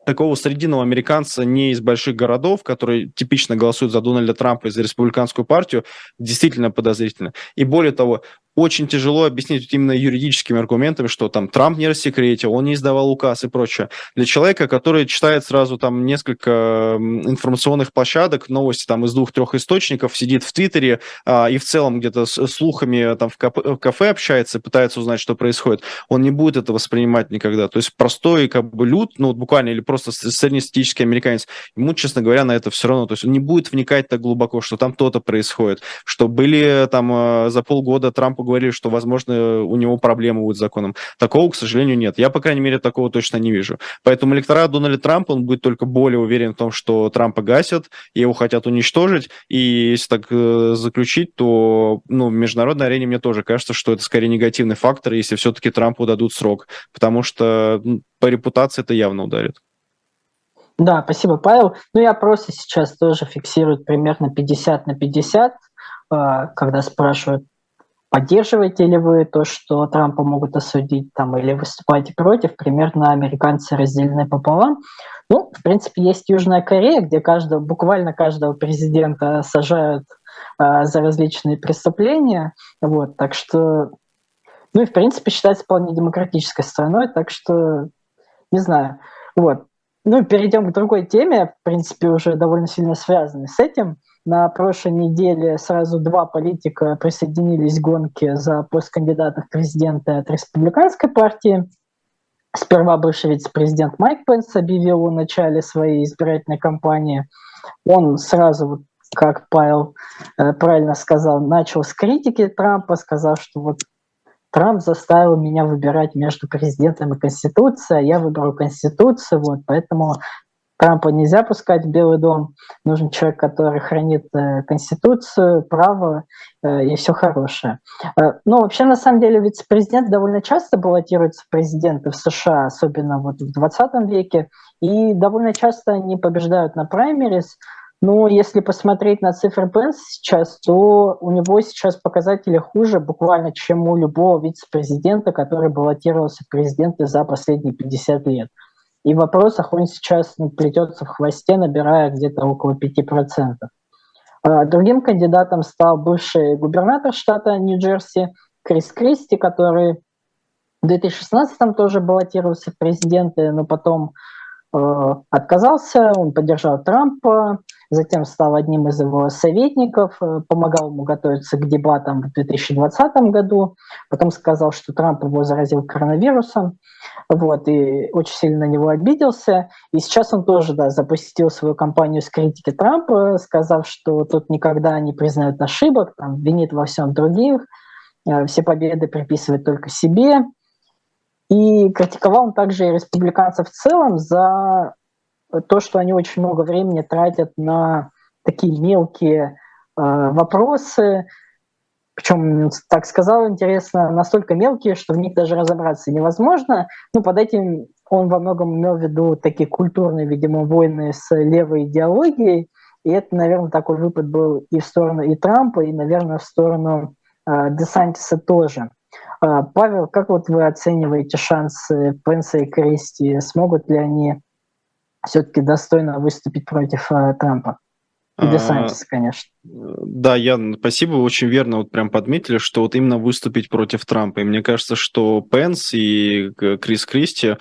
такого срединного американца не из больших городов, который типично голосует за Дональда Трампа и за республиканскую партию, действительно подозрительно. И более того, очень тяжело объяснить именно юридическими аргументами, что там Трамп не рассекретил, он не издавал указ и прочее. Для человека, который читает сразу там несколько информационных площадок, новости там из двух-трех источников, сидит в Твиттере а, и в целом где-то с слухами там в кафе, в кафе общается, пытается узнать, что происходит, он не будет это воспринимать никогда. То есть простой как бы люд, ну вот буквально, или просто среднестатистический американец, ему, честно говоря, на это все равно, то есть он не будет вникать так глубоко, что там то-то происходит, что были там а, за полгода Трампу говорили, что, возможно, у него проблемы будут с законом. Такого, к сожалению, нет. Я, по крайней мере, такого точно не вижу. Поэтому электорат Дональда Трампа, он будет только более уверен в том, что Трампа гасят, его хотят уничтожить. И если так э, заключить, то ну, в международной арене мне тоже кажется, что это скорее негативный фактор, если все-таки Трампу дадут срок. Потому что ну, по репутации это явно ударит. Да, спасибо, Павел. Ну, я просто сейчас тоже фиксирую примерно 50 на 50, а, когда спрашивают, Поддерживаете ли вы то, что Трампа могут осудить там, или выступаете против? Примерно американцы разделены пополам. Ну, в принципе, есть Южная Корея, где каждого, буквально каждого президента сажают э, за различные преступления. Вот, так что, ну и в принципе считается вполне демократической страной, так что, не знаю. Вот. Ну, перейдем к другой теме, в принципе, уже довольно сильно связанной с этим. На прошлой неделе сразу два политика присоединились к гонке за пост кандидата в президенты от республиканской партии. Сперва бывший вице-президент Майк Пенс объявил о начале своей избирательной кампании. Он сразу, как Павел э, правильно сказал, начал с критики Трампа, сказав, что вот Трамп заставил меня выбирать между президентом и Конституцией, а я выбрал Конституцию, вот, поэтому Трампа нельзя пускать в Белый дом. Нужен человек, который хранит э, Конституцию, право э, и все хорошее. Э, но вообще, на самом деле, вице-президент довольно часто баллотируется в президенты в США, особенно вот в 20 веке, и довольно часто они побеждают на праймерис. Но если посмотреть на цифры Пенса сейчас, то у него сейчас показатели хуже буквально, чем у любого вице-президента, который баллотировался в президенты за последние 50 лет. И в вопросах он сейчас плетется в хвосте, набирая где-то около 5%. А другим кандидатом стал бывший губернатор штата Нью-Джерси Крис Кристи, который в 2016 тоже баллотировался в президенты, но потом отказался, он поддержал Трампа, затем стал одним из его советников, э, помогал ему готовиться к дебатам в 2020 году, потом сказал, что Трамп его заразил коронавирусом, вот, и очень сильно на него обиделся. И сейчас он тоже да, запустил свою кампанию с критики Трампа, сказав, что тот никогда не признает ошибок, там, винит во всем других, э, все победы приписывает только себе. И критиковал он также и республиканцев в целом за то, что они очень много времени тратят на такие мелкие э, вопросы, причем, так сказал, интересно, настолько мелкие, что в них даже разобраться невозможно. Ну, под этим он во многом имел в виду такие культурные, видимо, войны с левой идеологией. И это, наверное, такой выпад был и в сторону и Трампа, и, наверное, в сторону э, Десантиса тоже. Э, Павел, как вот вы оцениваете шансы Пенса и Кристи? Смогут ли они все-таки достойно выступить против э, Трампа? И Десантис, конечно. Да, Ян, спасибо, очень верно вот прям подметили, что вот именно выступить против Трампа. И мне кажется, что Пенс и Крис Кристи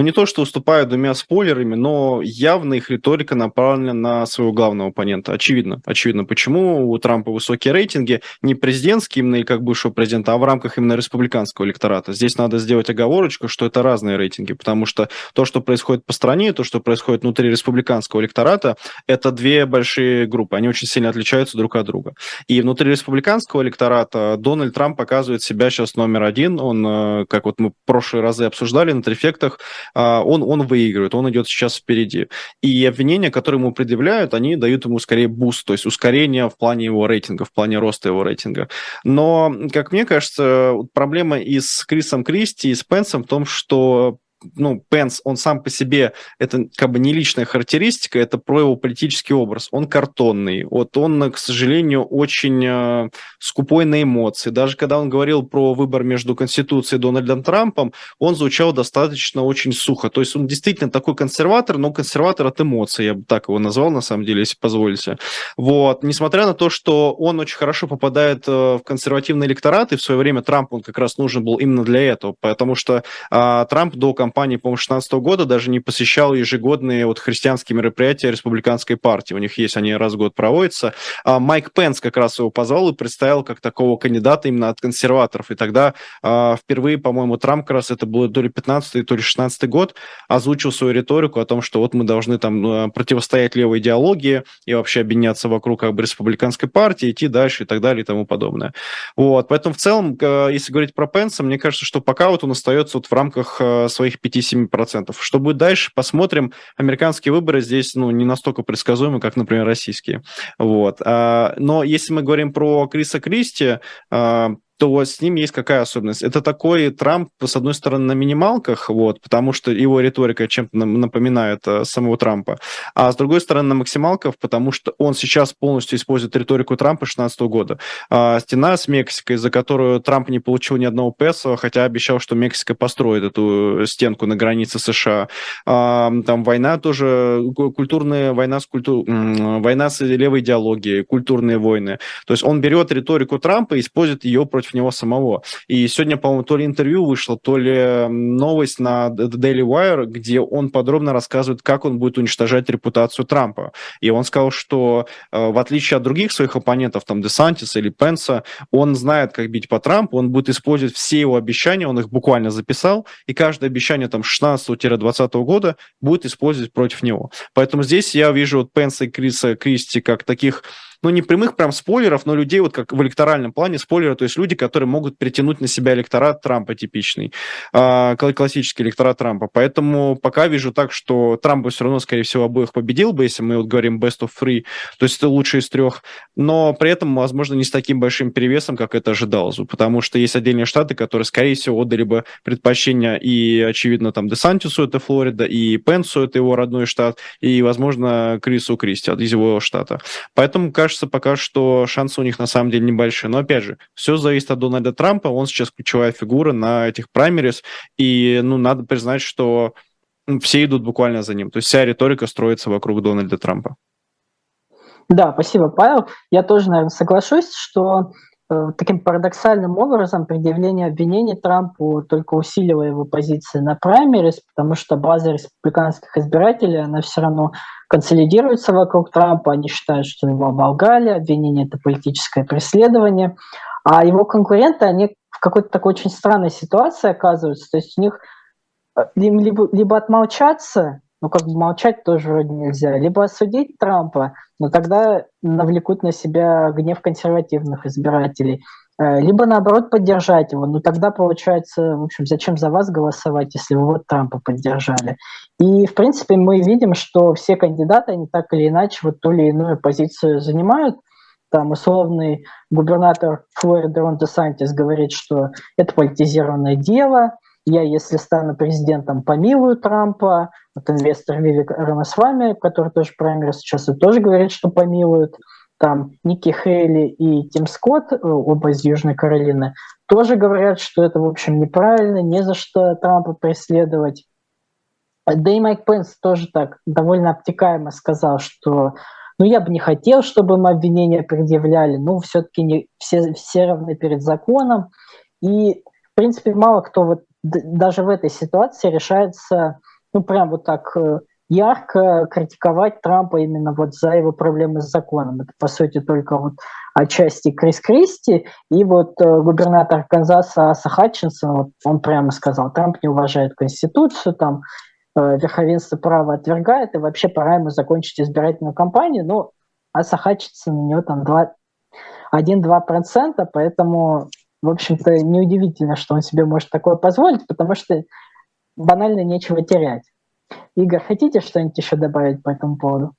ну не то, что уступают двумя спойлерами, но явно их риторика направлена на своего главного оппонента. Очевидно. Очевидно, почему у Трампа высокие рейтинги, не президентские именно как бывшего президента, а в рамках именно республиканского электората. Здесь надо сделать оговорочку, что это разные рейтинги, потому что то, что происходит по стране, то, что происходит внутри республиканского электората, это две большие группы. Они очень сильно отличаются друг от друга. И внутри республиканского электората Дональд Трамп показывает себя сейчас номер один. Он, э, как вот мы в прошлые разы обсуждали на Трифектах, он, он выигрывает, он идет сейчас впереди. И обвинения, которые ему предъявляют, они дают ему скорее boost, то есть ускорение в плане его рейтинга, в плане роста его рейтинга. Но, как мне кажется, проблема и с Крисом Кристи, и с Пенсом в том, что ну, Пенс, он сам по себе, это как бы не личная характеристика, это про его политический образ. Он картонный. Вот он, к сожалению, очень э, скупой на эмоции. Даже когда он говорил про выбор между Конституцией и Дональдом Трампом, он звучал достаточно очень сухо. То есть он действительно такой консерватор, но консерватор от эмоций, я бы так его назвал, на самом деле, если позволите. Вот. Несмотря на то, что он очень хорошо попадает э, в консервативный электорат, и в свое время Трамп он как раз нужен был именно для этого, потому что э, Трамп до кампании, по-моему, 16 года даже не посещал ежегодные вот христианские мероприятия республиканской партии. У них есть, они раз в год проводятся. А Майк Пенс как раз его позвал и представил как такого кандидата именно от консерваторов. И тогда а, впервые, по-моему, Трамп как раз это было то ли 15 то ли 16 год, озвучил свою риторику о том, что вот мы должны там а, противостоять левой идеологии и вообще объединяться вокруг как бы республиканской партии, идти дальше и так далее и тому подобное. Вот. Поэтому в целом, если говорить про Пенса, мне кажется, что пока вот он остается вот в рамках а, своих 5-7%. Что будет дальше, посмотрим. Американские выборы здесь ну, не настолько предсказуемы, как, например, российские. Вот. А, но если мы говорим про Криса Кристи, а, то с ним есть какая особенность? Это такой Трамп, с одной стороны, на минималках, вот, потому что его риторика чем-то напоминает э, самого Трампа, а с другой стороны, на максималках, потому что он сейчас полностью использует риторику Трампа 2016 года. А, стена с Мексикой, за которую Трамп не получил ни одного песо, хотя обещал, что Мексика построит эту стенку на границе США. А, там война тоже, культурная война с, культур... война с левой идеологией, культурные войны. То есть он берет риторику Трампа и использует ее против против него самого. И сегодня, по-моему, то ли интервью вышло, то ли новость на Daily Wire, где он подробно рассказывает, как он будет уничтожать репутацию Трампа. И он сказал, что э, в отличие от других своих оппонентов, там, Десантиса или Пенса, он знает, как бить по Трампу, он будет использовать все его обещания, он их буквально записал, и каждое обещание там 16-20 года будет использовать против него. Поэтому здесь я вижу вот Пенса и Криса Кристи как таких ну, не прямых прям спойлеров, но людей вот как в электоральном плане спойлера, то есть люди, которые могут притянуть на себя электорат Трампа типичный, э, классический электорат Трампа. Поэтому пока вижу так, что Трамп бы все равно, скорее всего, обоих победил бы, если мы вот говорим best of three, то есть это лучший из трех, но при этом, возможно, не с таким большим перевесом, как это ожидалось, потому что есть отдельные штаты, которые, скорее всего, отдали бы предпочтение и, очевидно, там Десантису это Флорида, и Пенсу это его родной штат, и, возможно, Крису Кристи из его штата. Поэтому, кажется, кажется пока что шансы у них на самом деле небольшие. Но опять же, все зависит от Дональда Трампа, он сейчас ключевая фигура на этих праймерис, и ну, надо признать, что все идут буквально за ним. То есть вся риторика строится вокруг Дональда Трампа. Да, спасибо, Павел. Я тоже, наверное, соглашусь, что таким парадоксальным образом предъявление обвинений Трампу только усилило его позиции на праймерис, потому что база республиканских избирателей, она все равно консолидируется вокруг Трампа, они считают, что его оболгали, обвинение – это политическое преследование, а его конкуренты, они в какой-то такой очень странной ситуации оказываются, то есть у них э, либо, либо отмолчаться, ну, как бы молчать тоже вроде нельзя. Либо осудить Трампа, но тогда навлекут на себя гнев консервативных избирателей. э, либо наоборот поддержать его. Ну тогда получается, в общем, зачем за вас голосовать, если вы вот Трампа поддержали? И, в принципе, мы видим, что все кандидаты, они так или иначе вот ту или иную позицию занимают. Там условный губернатор Флориды Рон Сантис говорит, что это политизированное дело, я, если стану президентом, помилую Трампа. Вот инвестор Вивик Рамасвами, который тоже праймер сейчас, тоже говорит, что помилуют. Там Ники Хейли и Тим Скотт, э, оба из Южной Каролины, тоже говорят, что это, в общем, неправильно, не за что Трампа преследовать. Да и Майк Пенс тоже так довольно обтекаемо сказал, что ну, я бы не хотел, чтобы мы обвинения предъявляли, но все-таки не, все, все равны перед законом. И, в принципе, мало кто вот даже в этой ситуации решается, ну, прям вот так э, ярко критиковать Трампа именно вот за его проблемы с законом. Это, по сути, только вот отчасти Крис Кристи и вот э, губернатор Канзаса Аса Хатчинсон, вот он прямо сказал, Трамп не уважает Конституцию, там э, верховенство права отвергает, и вообще пора ему закончить избирательную кампанию. Ну, Аса Хатчинсон у него там 1-2%, поэтому в общем-то, неудивительно, что он себе может такое позволить, потому что банально нечего терять. Игорь, хотите что-нибудь еще добавить по этому поводу?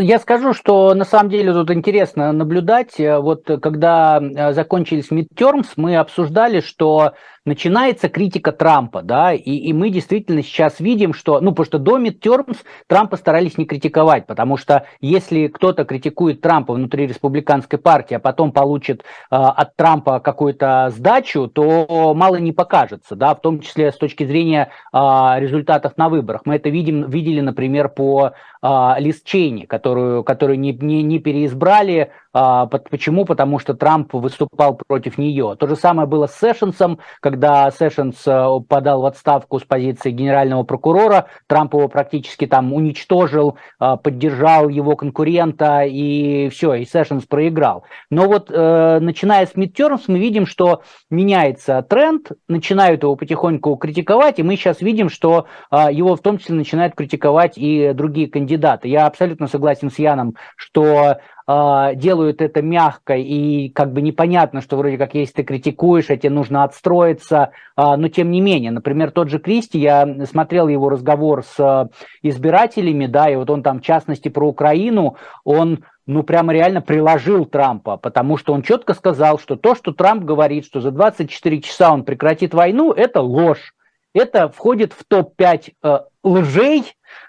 Я скажу, что на самом деле тут интересно наблюдать. Вот когда э, закончились midterms, мы обсуждали, что начинается критика Трампа, да, и, и мы действительно сейчас видим, что, ну, потому что до midterms Трампа старались не критиковать, потому что если кто-то критикует Трампа внутри республиканской партии, а потом получит э, от Трампа какую-то сдачу, то мало не покажется, да, в том числе с точки зрения э, результатов на выборах. Мы это видим, видели, например, по э, Лиз Чейни, которую, которую не, не, не переизбрали, а, почему? Потому что Трамп выступал против нее. То же самое было с Сэшенсом, когда Сэшенс э, подал в отставку с позиции генерального прокурора, Трамп его практически там уничтожил, а, поддержал его конкурента, и все, и Сэшенс проиграл. Но вот э, начиная с midterms мы видим, что меняется тренд, начинают его потихоньку критиковать, и мы сейчас видим, что а, его в том числе начинают критиковать и другие кандидаты. Я абсолютно согласен с Яном, что э, делают это мягко и как бы непонятно, что вроде как если ты критикуешь, а тебе нужно отстроиться, э, но тем не менее, например, тот же Кристи, я смотрел его разговор с э, избирателями, да, и вот он там в частности про Украину, он ну, прямо реально приложил Трампа, потому что он четко сказал, что то, что Трамп говорит, что за 24 часа он прекратит войну, это ложь. Это входит в топ-5 э, лжей,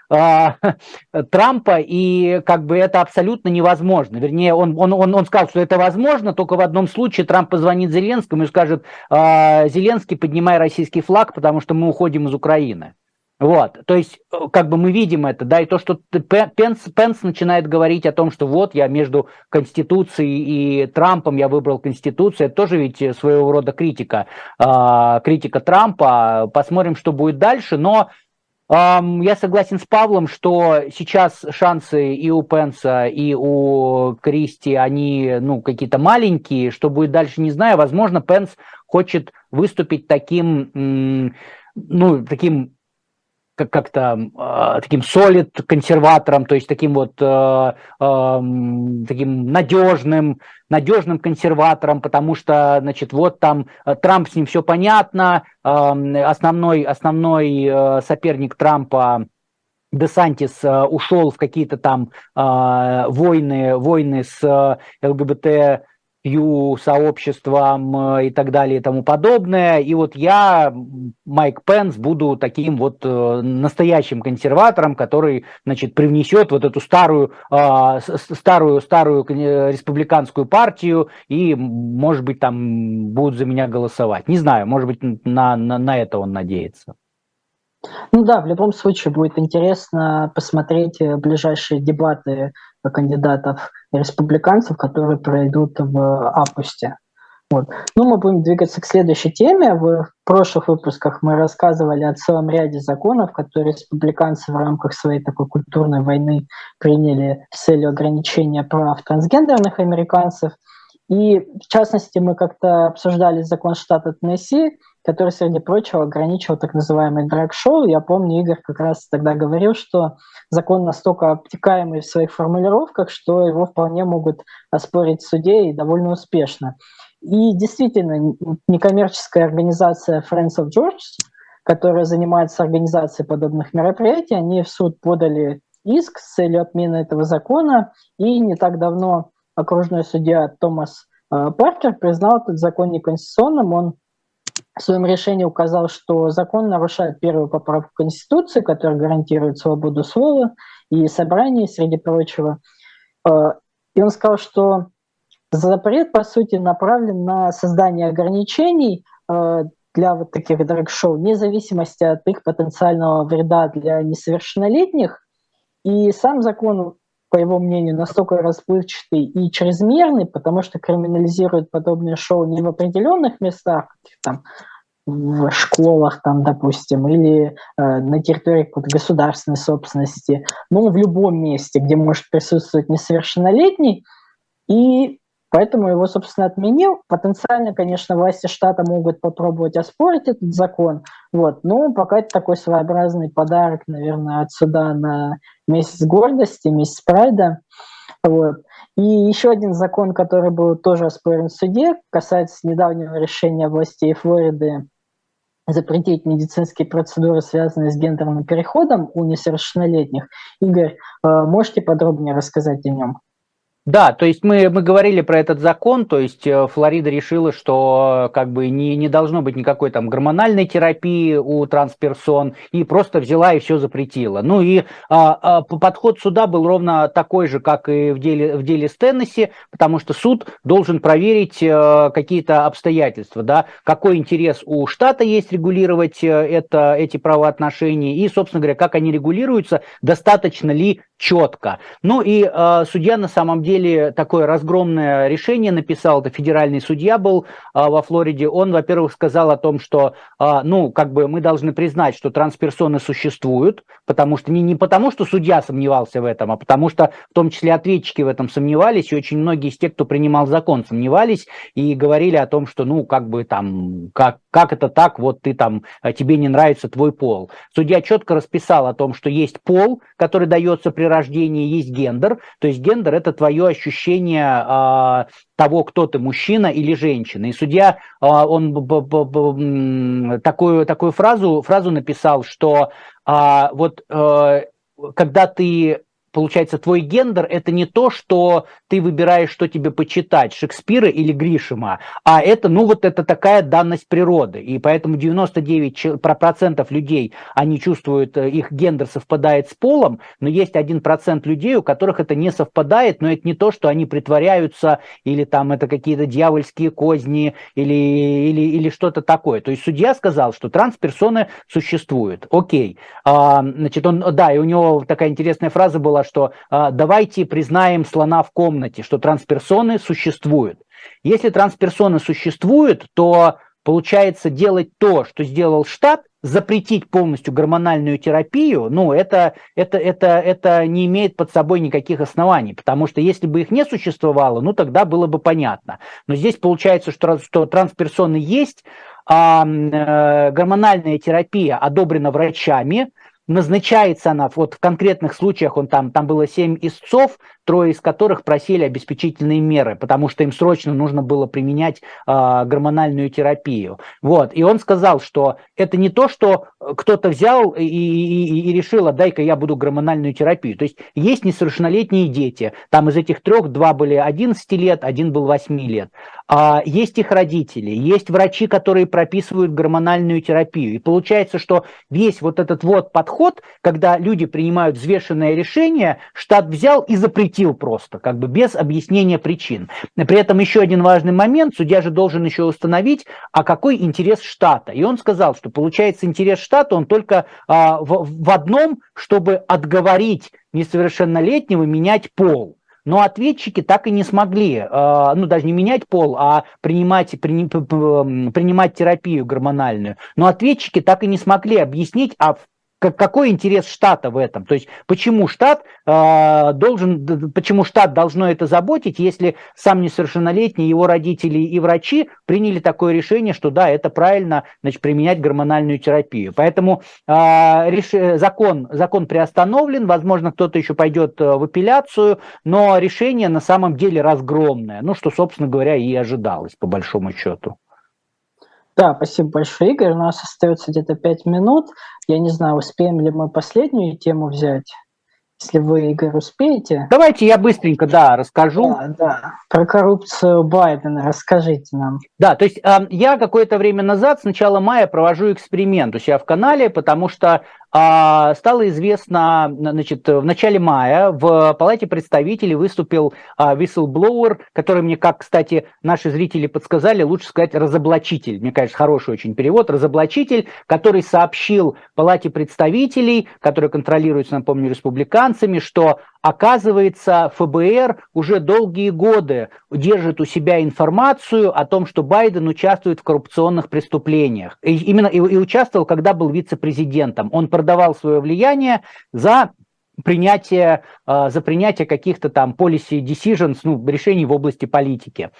Трампа, и как бы это абсолютно невозможно. Вернее, он, он, он, он сказал, что это возможно, только в одном случае Трамп позвонит Зеленскому и скажет, а, Зеленский, поднимай российский флаг, потому что мы уходим из Украины. Вот, то есть, как бы мы видим это, да, и то, что Пенс, Пенс начинает говорить о том, что вот я между Конституцией и Трампом, я выбрал Конституцию, это тоже ведь своего рода критика, э, критика Трампа, посмотрим, что будет дальше, но я согласен с Павлом, что сейчас шансы и у Пенса, и у Кристи, они ну, какие-то маленькие. Что будет дальше, не знаю. Возможно, Пенс хочет выступить таким, ну, таким как- как-то э, таким солид консерватором, то есть таким вот э, э, таким надежным, надежным консерватором, потому что, значит, вот там э, Трамп с ним все понятно, э, основной, основной э, соперник Трампа Десантис э, ушел в какие-то там э, войны, войны с ЛГБТ сообществом э, и так далее и тому подобное. И вот я, Майк Пенс, буду таким вот э, настоящим консерватором, который, значит, привнесет вот эту старую, а, старую, старую республиканскую партию и, может быть, там будут за меня голосовать. Не знаю, может быть, на, на, на это он надеется. Ну да, в любом случае будет интересно посмотреть э, ближайшие дебаты кандидатов республиканцев, которые пройдут в августе. Вот. Ну, мы будем двигаться к следующей теме. В прошлых выпусках мы рассказывали о целом ряде законов, которые республиканцы в рамках своей такой культурной войны приняли с целью ограничения прав трансгендерных американцев. И, в частности, мы как-то обсуждали закон штата Теннесси, который, среди прочего, ограничивал так называемый драг-шоу. Я помню, Игорь как раз тогда говорил, что закон настолько обтекаемый в своих формулировках, что его вполне могут оспорить в суде и довольно успешно. и действительно, некоммерческая организация Friends of George, которая занимается организацией подобных мероприятий, они в суд подали иск с целью отмены этого закона, и не так давно окружной судья Томас э, Паркер признал этот закон неконституционным. Он в своем решении указал, что закон нарушает первую поправку Конституции, которая гарантирует свободу слова и собраний, среди прочего. Э, и он сказал, что запрет, по сути, направлен на создание ограничений э, для вот таких драг-шоу, вне зависимости от их потенциального вреда для несовершеннолетних. И сам закон, по его мнению, настолько расплывчатый и чрезмерный, потому что криминализирует подобные шоу не в определенных местах, там, в школах, там, допустим, или э, на территории государственной собственности, ну, в любом месте, где может присутствовать несовершеннолетний, и поэтому его, собственно, отменил. Потенциально, конечно, власти штата могут попробовать оспорить этот закон, вот, но пока это такой своеобразный подарок, наверное, от суда на месяц гордости, месяц прайда. Вот. И еще один закон, который был тоже оспорен в суде, касается недавнего решения властей Флориды запретить медицинские процедуры, связанные с гендерным переходом у несовершеннолетних. Игорь, э, можете подробнее рассказать о нем? Да, то есть мы, мы говорили про этот закон, то есть э, Флорида решила, что как бы не, не должно быть никакой там гормональной терапии у трансперсон, и просто взяла и все запретила. Ну и а, а, подход суда был ровно такой же, как и в деле, в деле с Теннесси, потому что суд должен проверить а, какие-то обстоятельства, да, какой интерес у штата есть регулировать э, это, эти правоотношения, и, собственно говоря, как они регулируются, достаточно ли четко. Ну и э, судья на самом деле такое разгромное решение написал, это федеральный судья был э, во Флориде. Он, во-первых, сказал о том, что, э, ну, как бы мы должны признать, что трансперсоны существуют, потому что не, не потому, что судья сомневался в этом, а потому что в том числе ответчики в этом сомневались, и очень многие из тех, кто принимал закон, сомневались и говорили о том, что, ну, как бы там, как, как это так, вот ты там, тебе не нравится твой пол. Судья четко расписал о том, что есть пол, который дается при рождении есть гендер, то есть гендер это твое ощущение а, того, кто ты, мужчина или женщина. И судья, а, он такую, такую фразу, фразу написал, что а, вот а, когда ты получается, твой гендер – это не то, что ты выбираешь, что тебе почитать, Шекспира или Гришима, а это, ну, вот это такая данность природы. И поэтому 99% людей, они чувствуют, э, их гендер совпадает с полом, но есть 1% людей, у которых это не совпадает, но это не то, что они притворяются, или там это какие-то дьявольские козни, или, или, или что-то такое. То есть судья сказал, что трансперсоны существуют. Окей. А, значит, он, да, и у него такая интересная фраза была, что а, давайте признаем слона в комнате, что трансперсоны существуют. Если трансперсоны существуют, то получается делать то, что сделал штат, запретить полностью гормональную терапию, ну, это, это, это, это не имеет под собой никаких оснований, потому что если бы их не существовало, ну, тогда было бы понятно. Но здесь получается, что, что трансперсоны есть, а э, гормональная терапия одобрена врачами, назначается она, вот в конкретных случаях он там, там было семь истцов, трое из которых просили обеспечительные меры, потому что им срочно нужно было применять э, гормональную терапию. Вот. И он сказал, что это не то, что кто-то взял и, и, и решил, а дай-ка я буду гормональную терапию. То есть есть несовершеннолетние дети, там из этих трех два были 11 лет, один был 8 лет. А, есть их родители, есть врачи, которые прописывают гормональную терапию. И получается, что весь вот этот вот подход, когда люди принимают взвешенное решение, штат взял и запретил просто, как бы без объяснения причин. При этом еще один важный момент, судья же должен еще установить, а какой интерес штата. И он сказал, что получается интерес штата, он только а, в, в одном, чтобы отговорить несовершеннолетнего менять пол. Но ответчики так и не смогли, а, ну даже не менять пол, а принимать, принимать терапию гормональную. Но ответчики так и не смогли объяснить, а какой интерес штата в этом? То есть почему штат э, должен, почему штат должно это заботить, если сам несовершеннолетний, его родители и врачи приняли такое решение, что да, это правильно, значит, применять гормональную терапию. Поэтому э, реш... закон, закон приостановлен, возможно, кто-то еще пойдет в апелляцию, но решение на самом деле разгромное, ну что, собственно говоря, и ожидалось по большому счету. Да, спасибо большое, Игорь. У нас остается где-то пять минут. Я не знаю, успеем ли мы последнюю тему взять. Если вы, Игорь, успеете. Давайте я быстренько, да, расскажу. Да, да. Про коррупцию Байдена расскажите нам. Да, то есть э, я какое-то время назад, с начала мая, провожу эксперимент у себя в канале, потому что стало известно, значит, в начале мая в Палате представителей выступил а, whistleblower, который мне, как, кстати, наши зрители подсказали, лучше сказать разоблачитель. Мне кажется, хороший очень перевод. Разоблачитель, который сообщил Палате представителей, которая контролируется, напомню, республиканцами, что Оказывается, ФБР уже долгие годы держит у себя информацию о том, что Байден участвует в коррупционных преступлениях. И именно и, и участвовал, когда был вице-президентом. Он продавал свое влияние за принятие, э, за принятие каких-то там policy decisions, ну, решений в области политики.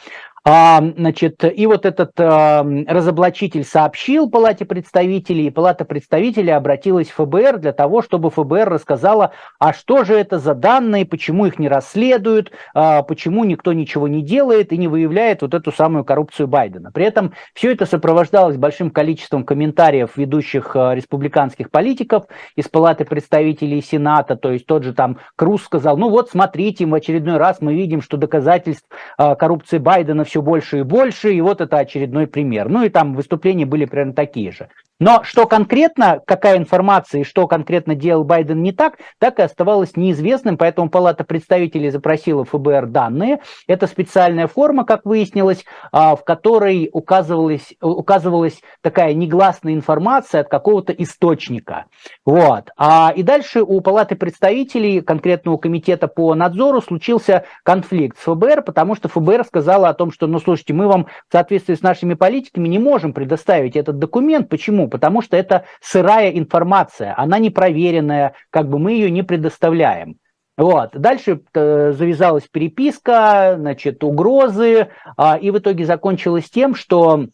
А, значит, и вот этот а, разоблачитель сообщил Палате представителей, и Палата представителей обратилась в ФБР для того, чтобы ФБР рассказала, а что же это за данные, почему их не расследуют, а, почему никто ничего не делает и не выявляет вот эту самую коррупцию Байдена. При этом все это сопровождалось большим количеством комментариев ведущих а, республиканских политиков из Палаты представителей Сената, то есть тот же там Круз сказал, ну вот смотрите, в очередной раз мы видим, что доказательств а, коррупции Байдена все все больше и больше, и вот это очередной пример. Ну и там выступления были примерно такие же. Но что конкретно, какая информация и что конкретно делал Байден не так, так и оставалось неизвестным, поэтому Палата представителей запросила ФБР данные. Это специальная форма, как выяснилось, а, в которой указывалась, указывалась такая негласная информация от какого-то источника. Вот. А, и дальше у Палаты представителей, конкретно у Комитета по надзору, случился конфликт с ФБР, потому что ФБР сказала о том, что, ну, слушайте, мы вам в соответствии с нашими политиками не можем предоставить этот документ. Почему? Потому что это сырая информация, она не проверенная, как бы мы ее не предоставляем. Вот. Дальше э, завязалась переписка, значит, угрозы, э, и в итоге закончилось тем, что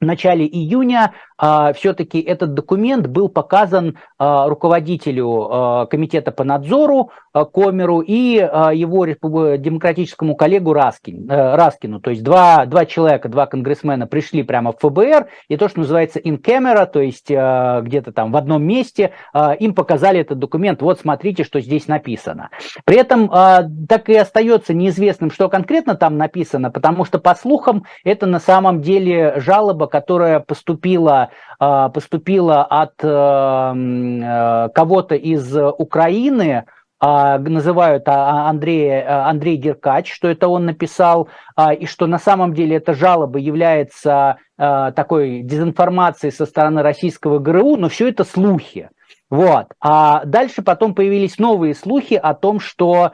в начале июня а, все-таки этот документ был показан а, руководителю а, комитета по надзору Комеру и его демократическому коллегу Раскин, э, Раскину. То есть два, два человека, два конгрессмена пришли прямо в ФБР, и то, что называется in camera, то есть где-то там в одном месте, им показали этот документ, вот смотрите, что здесь написано. При этом так и остается неизвестным, что конкретно там написано, потому что, по слухам, это на самом деле жалоба, которая поступила а, поступила от э, э, кого-то из Украины, а, называют а, Андрея, Андрей Деркач, что это он написал, и что на самом деле эта жалоба является такой дезинформацией со стороны российского ГРУ, но все это слухи. Вот. А дальше потом появились новые слухи о том, что,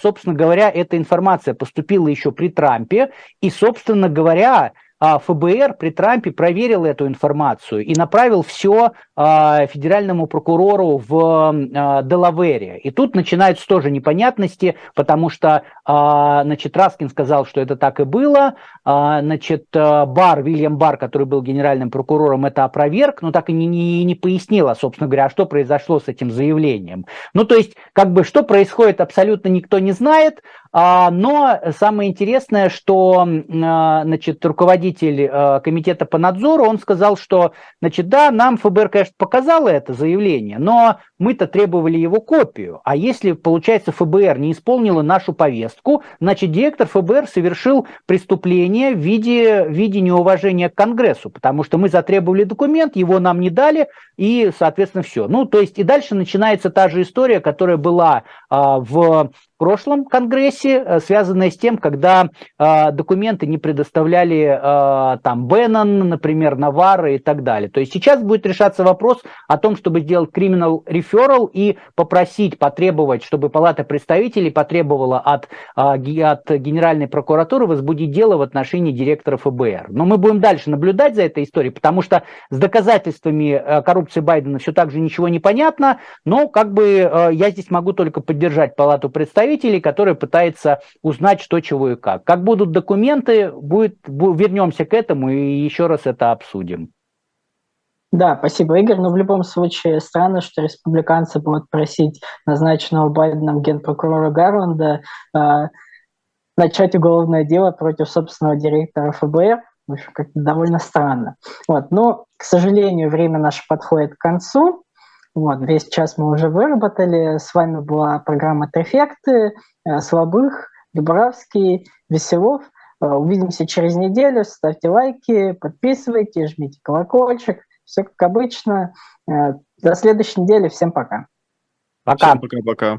собственно говоря, эта информация поступила еще при Трампе, и, собственно говоря, а ФБР при Трампе проверил эту информацию и направил все а, федеральному прокурору в а, Делавере. И тут начинаются тоже непонятности, потому что значит, Раскин сказал, что это так и было, значит, Бар, Вильям Бар, который был генеральным прокурором, это опроверг, но так и не, не, не пояснила, собственно говоря, что произошло с этим заявлением. Ну, то есть, как бы, что происходит, абсолютно никто не знает, но самое интересное, что, значит, руководитель руководитель э, комитета по надзору, он сказал, что, значит, да, нам ФБР, конечно, показало это заявление, но мы-то требовали его копию. А если, получается, ФБР не исполнила нашу повестку, значит, директор ФБР совершил преступление в виде, в виде неуважения к Конгрессу, потому что мы затребовали документ, его нам не дали, и, соответственно, все. Ну, то есть, и дальше начинается та же история, которая была а, в прошлом Конгрессе, э, связанная с тем, когда э, документы не предоставляли э, там Беннон, например, Навара и так далее. То есть сейчас будет решаться вопрос о том, чтобы сделать криминал referral и попросить, потребовать, чтобы Палата представителей потребовала от, э, от Генеральной прокуратуры возбудить дело в отношении директора ФБР. Но мы будем дальше наблюдать за этой историей, потому что с доказательствами э, коррупции Байдена все так же ничего не понятно, но как бы э, я здесь могу только поддержать Палату представителей, которая пытается узнать, что, чего и как. Как будут документы, будет, вернемся к этому и еще раз это обсудим. Да, спасибо, Игорь. Но в любом случае странно, что республиканцы будут просить назначенного Байденом генпрокурора Гарланда э, начать уголовное дело против собственного директора ФБР. В общем, как-то довольно странно. Вот. Но, к сожалению, время наше подходит к концу. Вот, весь час мы уже выработали. С вами была программа «Трефекты», э, Слабых, Дубравский, Веселов. Э, увидимся через неделю. Ставьте лайки, подписывайтесь, жмите колокольчик. Все как обычно. Э, до следующей недели. Всем пока. Пока. Всем пока-пока.